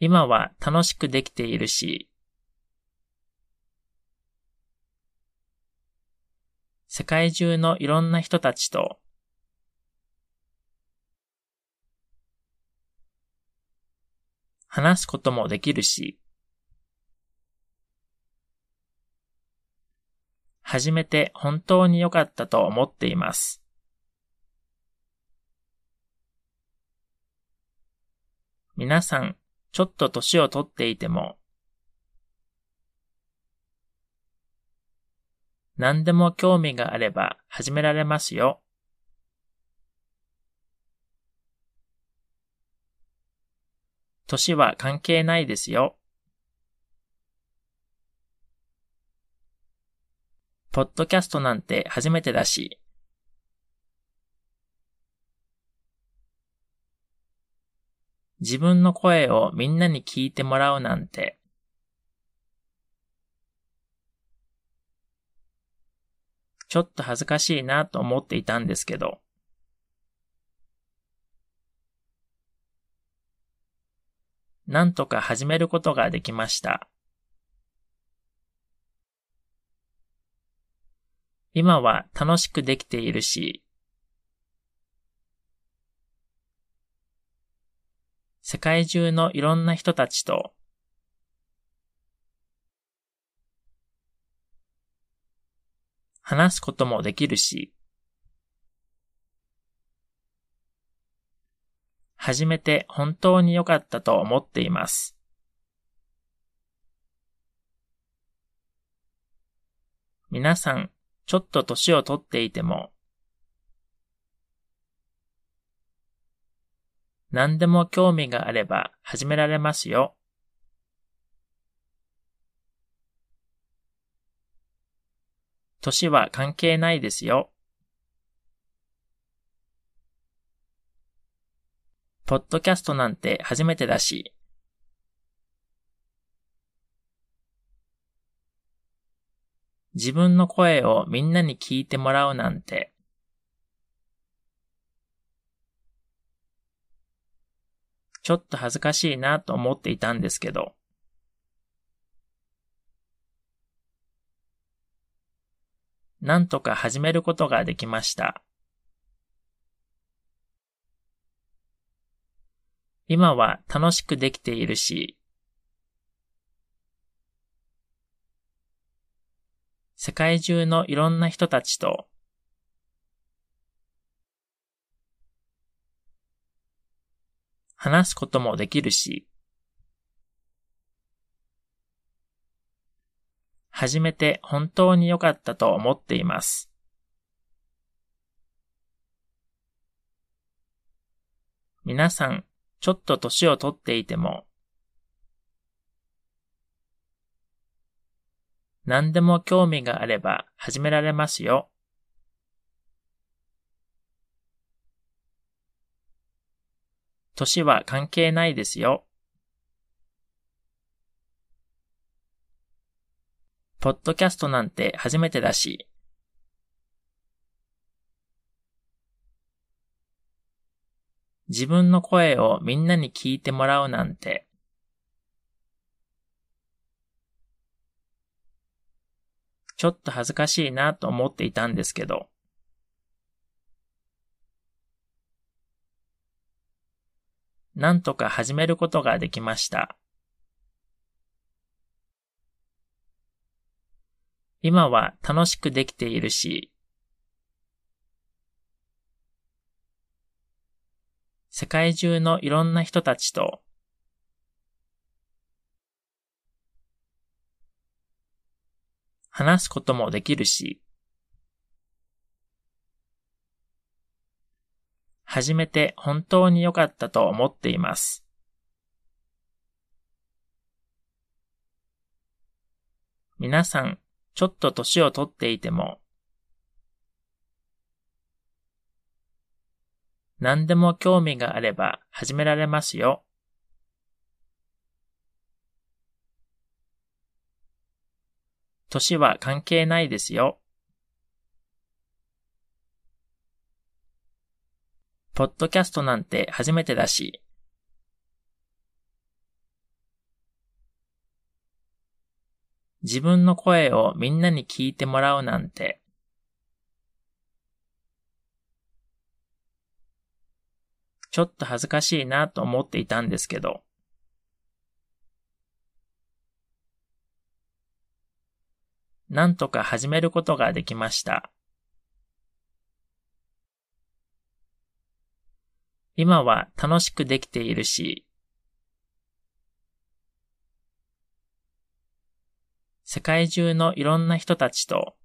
今は楽しくできているし、世界中のいろんな人たちと話すこともできるし、初めて本当に良かったと思っています。皆さん、ちょっと年をとっていても、何でも興味があれば始められますよ。年は関係ないですよ。ポッドキャストなんて初めてだし。自分の声をみんなに聞いてもらうなんて。ちょっと恥ずかしいなと思っていたんですけど。なんとか始めることができました。今は楽しくできているし、世界中のいろんな人たちと。話すこともできるし、初めて本当に良かったと思っています。皆さん、ちょっと年をとっていても、何でも興味があれば始められますよ。年は関係ないですよ。ポッドキャストなんて初めてだし、自分の声をみんなに聞いてもらうなんて。ちょっと恥ずかしいなと思っていたんですけど。なんとか始めることができました。今は楽しくできているし、世界中のいろんな人たちと話すこともできるし、初めて本当に良かったと思っています。皆さん、ちょっと年をとっていても、何でも興味があれば始められますよ。年は関係ないですよ。ポッドキャストなんて初めてだし。自分の声をみんなに聞いてもらうなんて。ちょっと恥ずかしいなと思っていたんですけど。なんとか始めることができました。今は楽しくできているし、世界中のいろんな人たちと話すこともできるし、初めて本当に良かったと思っています。皆さん、ちょっと年をとっていても、何でも興味があれば始められますよ。年は関係ないですよ。ポッドキャストなんて初めてだし。自分の声をみんなに聞いてもらうなんて。ちょっと恥ずかしいなと思っていたんですけど、なんとか始めることができました。今は楽しくできているし、世界中のいろんな人たちと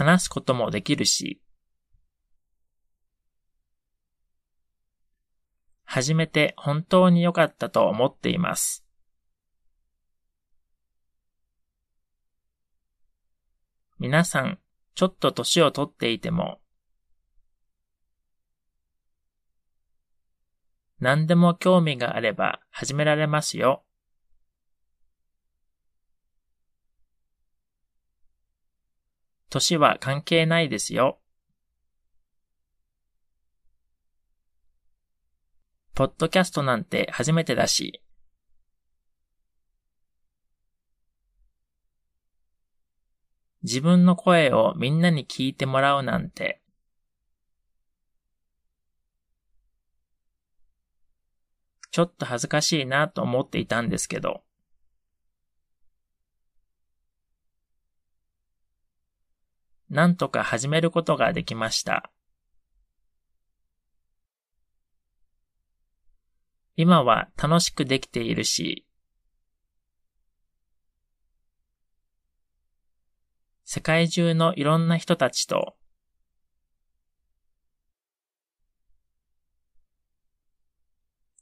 話すこともできるし、初めて本当に良かったと思っています。皆さん、ちょっと年をとっていても、何でも興味があれば始められますよ。年は関係ないですよ。ポッドキャストなんて初めてだし。自分の声をみんなに聞いてもらうなんて。ちょっと恥ずかしいなと思っていたんですけど。なんとか始めることができました。今は楽しくできているし、世界中のいろんな人たちと。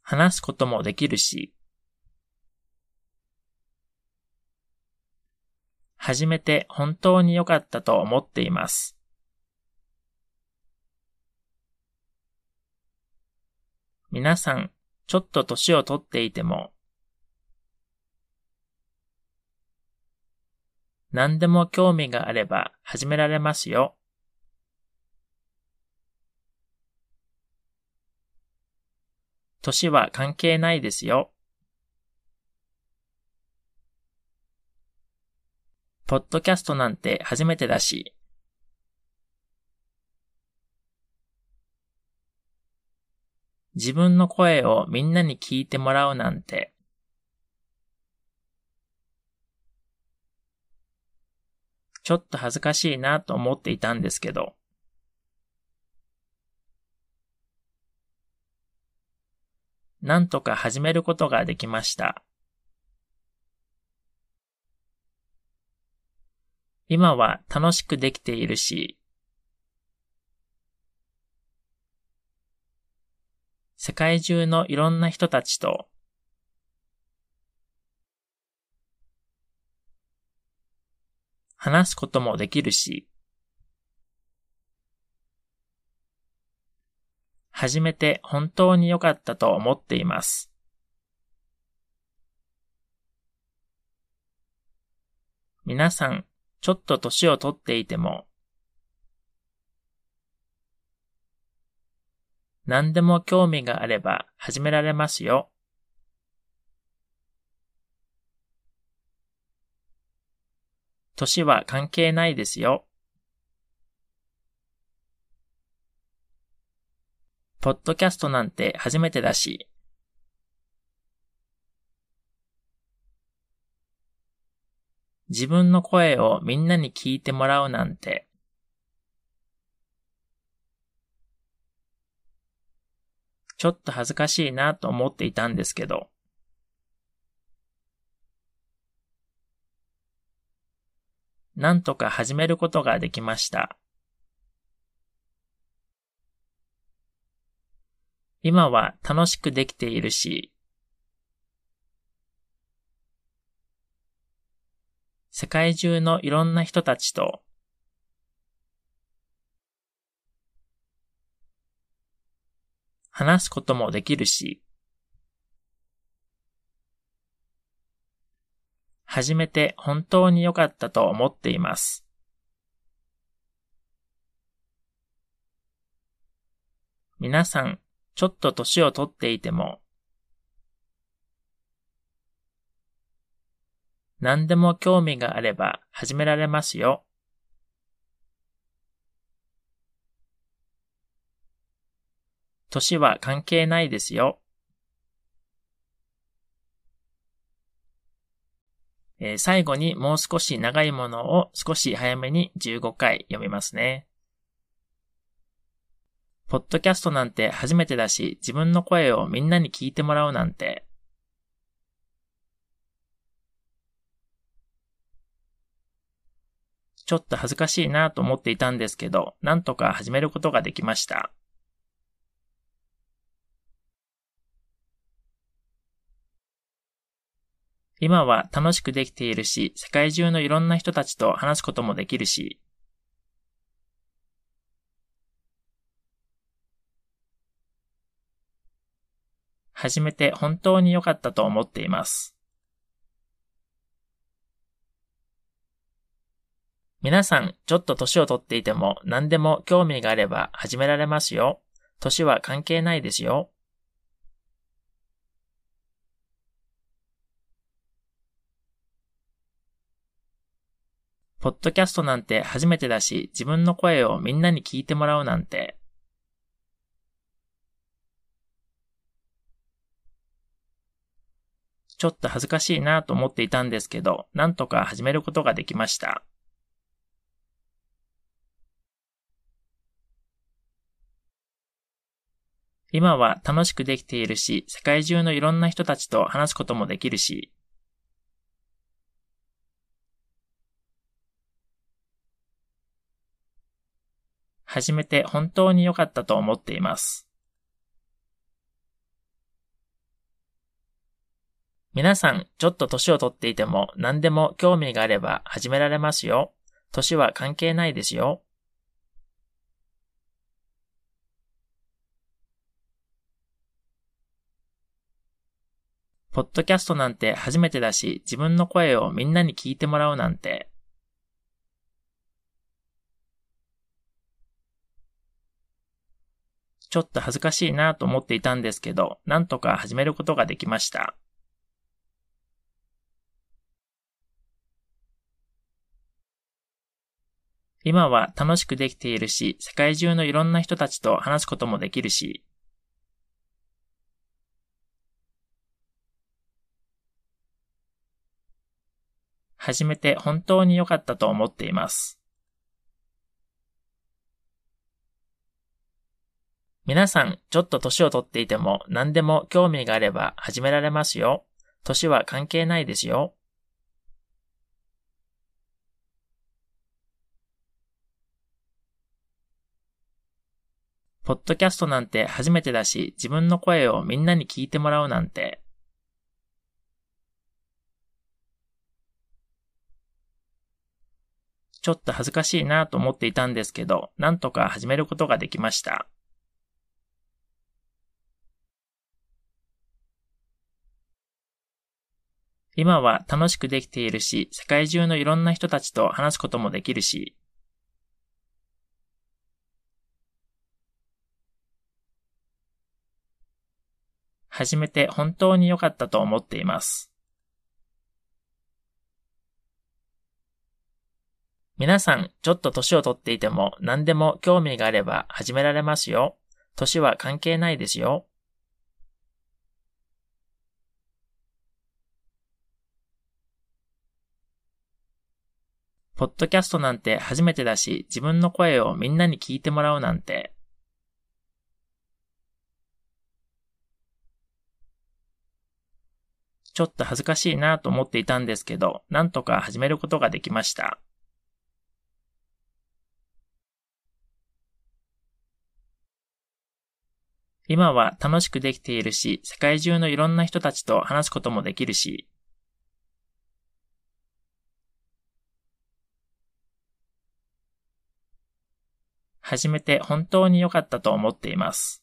話すこともできるし、初めて本当に良かったと思っています。皆さん、ちょっと年をとっていても、何でも興味があれば始められますよ。年は関係ないですよ。ポッドキャストなんて初めてだし。自分の声をみんなに聞いてもらうなんて。ちょっと恥ずかしいなと思っていたんですけど。なんとか始めることができました。今は楽しくできているし、世界中のいろんな人たちと。話すこともできるし、初めて本当に良かったと思っています。皆さん、ちょっと年をとっていても、何でも興味があれば始められますよ。年は関係ないですよ。ポッドキャストなんて初めてだし、自分の声をみんなに聞いてもらうなんて。ちょっと恥ずかしいなと思っていたんですけど。なんとか始めることができました。今は楽しくできているし、世界中のいろんな人たちと話すこともできるし、初めて本当に良かったと思っています。皆さん、ちょっと年をとっていても、何でも興味があれば始められますよ。歳は関係ないですよ。えー、最後にもう少し長いものを少し早めに15回読みますね。ポッドキャストなんて初めてだし、自分の声をみんなに聞いてもらうなんてちょっと恥ずかしいなと思っていたんですけど、なんとか始めることができました。今は楽しくできているし、世界中のいろんな人たちと話すこともできるし、始めて本当に良かったと思っています。皆さん、ちょっと年をとっていても何でも興味があれば始められますよ。年は関係ないですよ。ポッドキャストなんて初めてだし、自分の声をみんなに聞いてもらうなんて。ちょっと恥ずかしいなと思っていたんですけど、なんとか始めることができました。今は楽しくできているし、世界中のいろんな人たちと話すこともできるし、始めて本当に良かったと思っています。皆さん、ちょっと年をとっていても何でも興味があれば始められますよ。年は関係ないですよ。ポッドキャストなんて初めてだし、自分の声をみんなに聞いてもらうなんて、ちょっと恥ずかしいなと思っていたんですけど、なんとか始めることができました。今は楽しくできているし、世界中のいろんな人たちと話すこともできるし、始めて本当に良かったと思っています。皆さん、ちょっと年をとっていても何でも興味があれば始められますよ。年は関係ないですよ。ポッドキャストなんて初めてだし、自分の声をみんなに聞いてもらうなんて。ちょっと恥ずかしいなと思っていたんですけど、なんとか始めることができました。今は楽しくできているし、世界中のいろんな人たちと話すこともできるし、始めて本当に良かったと思っています。皆さん、ちょっと年をとっていても何でも興味があれば始められますよ。年は関係ないですよ。ポッドキャストなんて初めてだし、自分の声をみんなに聞いてもらうなんて。ちょっと恥ずかしいなと思っていたんですけど、なんとか始めることができました。今は楽しくできているし、世界中のいろんな人たちと話すこともできるし、始めて本当に良かったと思っています。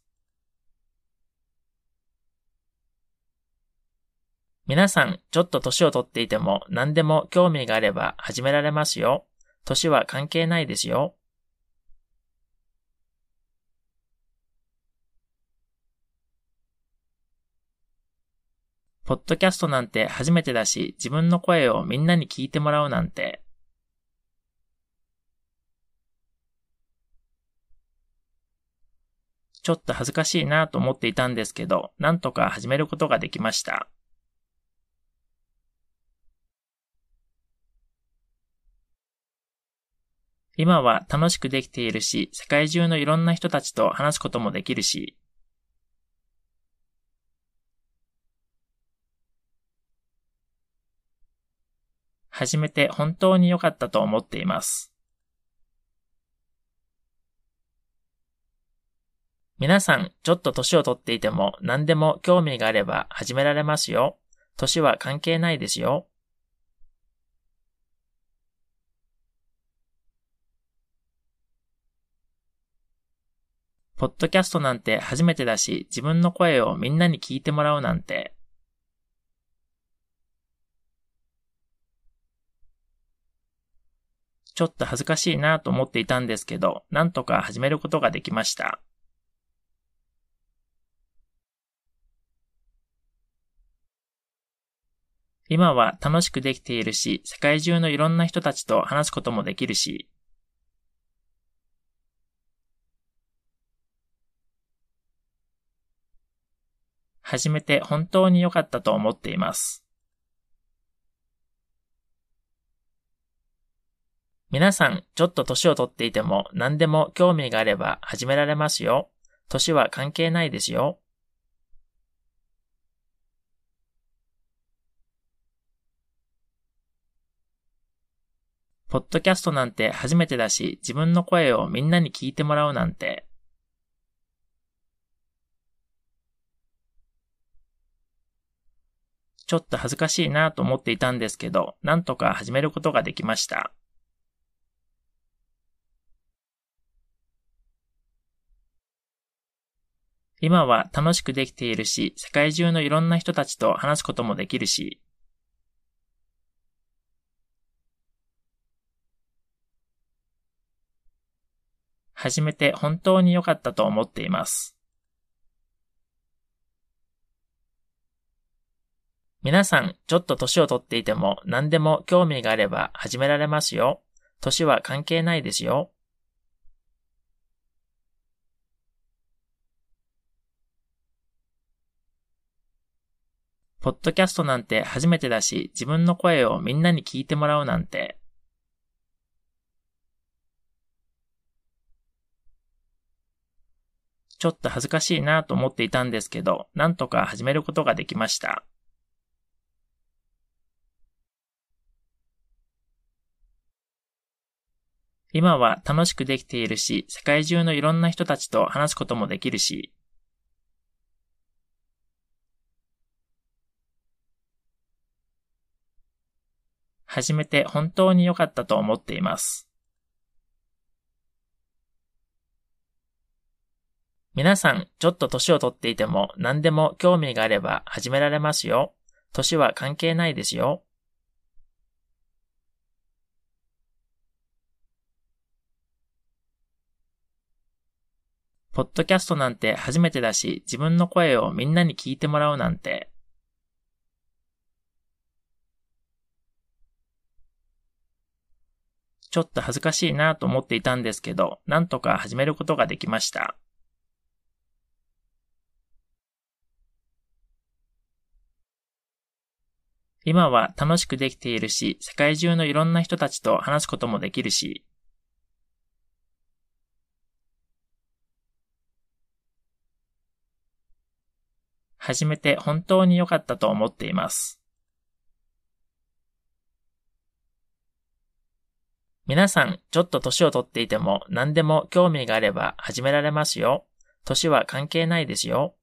皆さん、ちょっと年をとっていても何でも興味があれば始められますよ。年は関係ないですよ。ポッドキャストなんて初めてだし、自分の声をみんなに聞いてもらうなんて、ちょっと恥ずかしいなと思っていたんですけど、なんとか始めることができました。今は楽しくできているし、世界中のいろんな人たちと話すこともできるし、始めて本当に良かったと思っています。皆さん、ちょっと年をとっていても何でも興味があれば始められますよ。年は関係ないですよ。ポッドキャストなんて初めてだし、自分の声をみんなに聞いてもらうなんて。ちょっと恥ずかしいなと思っていたんですけど、なんとか始めることができました。今は楽しくできているし、世界中のいろんな人たちと話すこともできるし、始めて本当に良かったと思っています。皆さん、ちょっと年をとっていても何でも興味があれば始められますよ。年は関係ないですよ。ポッドキャストなんて初めてだし、自分の声をみんなに聞いてもらうなんて、ちょっと恥ずかしいなと思っていたんですけど、なんとか始めることができました。今は楽しくできているし、世界中のいろんな人たちと話すこともできるし、始めて本当に良かったと思っています。皆さん、ちょっと年をとっていても何でも興味があれば始められますよ。年は関係ないですよ。ポッドキャストなんて初めてだし、自分の声をみんなに聞いてもらうなんて。ちょっと恥ずかしいなと思っていたんですけど、なんとか始めることができました。今は楽しくできているし、世界中のいろんな人たちと話すこともできるし、始めて本当に良かったと思っています。皆さん、ちょっと年をとっていても何でも興味があれば始められますよ。年は関係ないですよ。ポッドキャストなんて初めてだし、自分の声をみんなに聞いてもらうなんて。ちょっと恥ずかしいなと思っていたんですけど、なんとか始めることができました。今は楽しくできているし、世界中のいろんな人たちと話すこともできるし、始めて本当に良かったと思っています。皆さん、ちょっと年をとっていても何でも興味があれば始められますよ。年は関係ないですよ。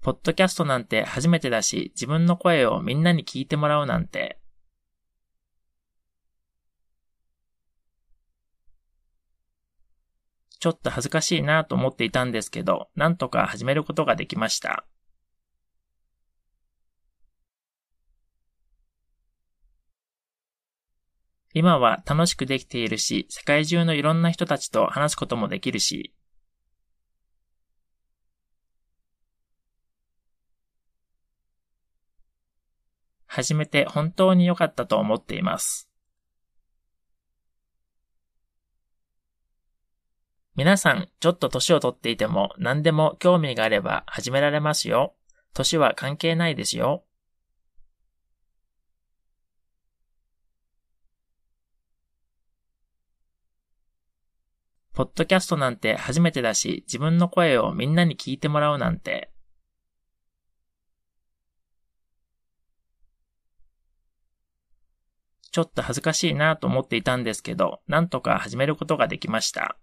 ポッドキャストなんて初めてだし、自分の声をみんなに聞いてもらうなんて、ちょっと恥ずかしいなと思っていたんですけど、なんとか始めることができました。今は楽しくできているし、世界中のいろんな人たちと話すこともできるし。始めて本当に良かったと思っています。皆さん、ちょっと歳をとっていても何でも興味があれば始められますよ。歳は関係ないですよ。ポッドキャストなんて初めてだし、自分の声をみんなに聞いてもらうなんて。ちょっと恥ずかしいなと思っていたんですけど、なんとか始めることができました。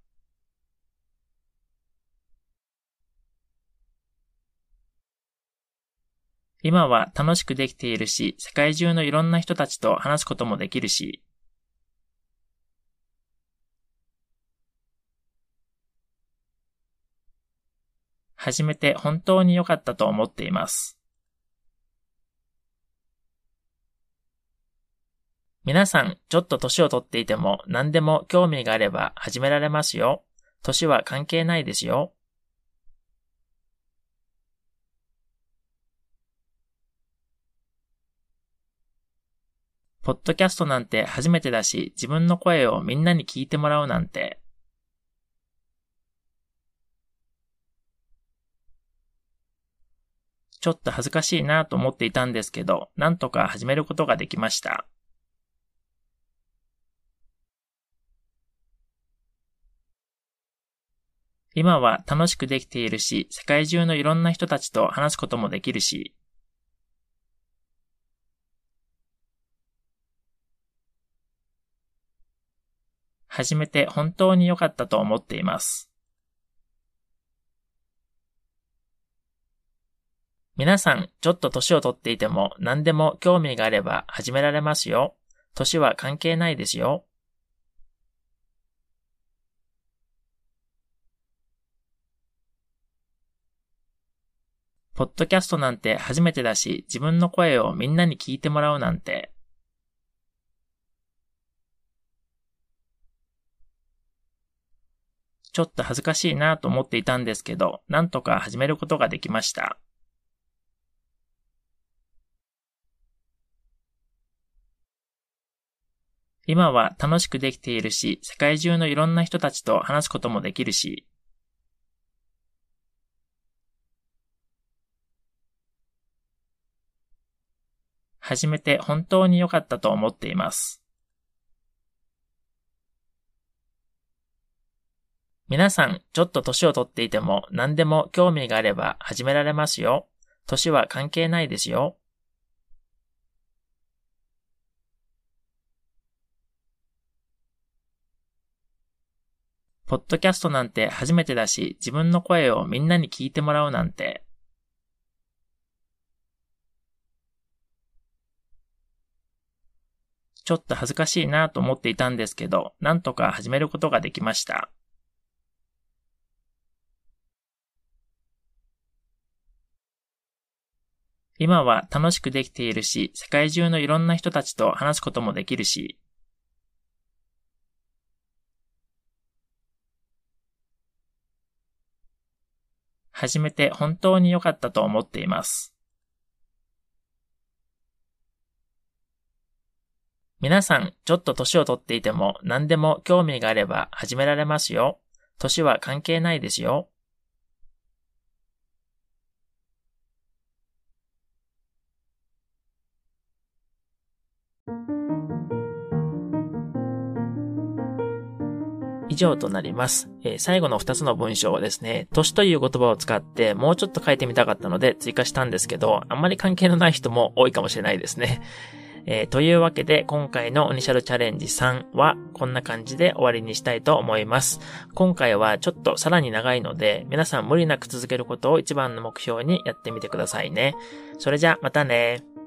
今は楽しくできているし、世界中のいろんな人たちと話すこともできるし、始めて本当に良かったと思っています。皆さん、ちょっと年をとっていても何でも興味があれば始められますよ。年は関係ないですよ。ポッドキャストなんて初めてだし、自分の声をみんなに聞いてもらうなんて。ちょっと恥ずかしいなと思っていたんですけど、なんとか始めることができました。今は楽しくできているし、世界中のいろんな人たちと話すこともできるし、始めて本当に良かったと思っています。皆さん、ちょっと年をとっていても何でも興味があれば始められますよ。年は関係ないですよ。ポッドキャストなんて初めてだし、自分の声をみんなに聞いてもらうなんて。ちょっと恥ずかしいなと思っていたんですけど、なんとか始めることができました。今は楽しくできているし、世界中のいろんな人たちと話すこともできるし、始めて本当に良かったと思っています。皆さん、ちょっと年をとっていても何でも興味があれば始められますよ。年は関係ないですよ。ポッドキャストなんて初めてだし、自分の声をみんなに聞いてもらうなんて。ちょっと恥ずかしいなと思っていたんですけど、なんとか始めることができました。今は楽しくできているし、世界中のいろんな人たちと話すこともできるし、始めて本当に良かったと思っています。皆さん、ちょっと歳をとっていても何でも興味があれば始められますよ。歳は関係ないですよ。上となります。えー、最後の2つの文章はですね、年という言葉を使ってもうちょっと書いてみたかったので追加したんですけど、あんまり関係のない人も多いかもしれないですね。えー、というわけで今回のオニシャルチャレンジ3はこんな感じで終わりにしたいと思います。今回はちょっとさらに長いので皆さん無理なく続けることを一番の目標にやってみてくださいね。それじゃまたね。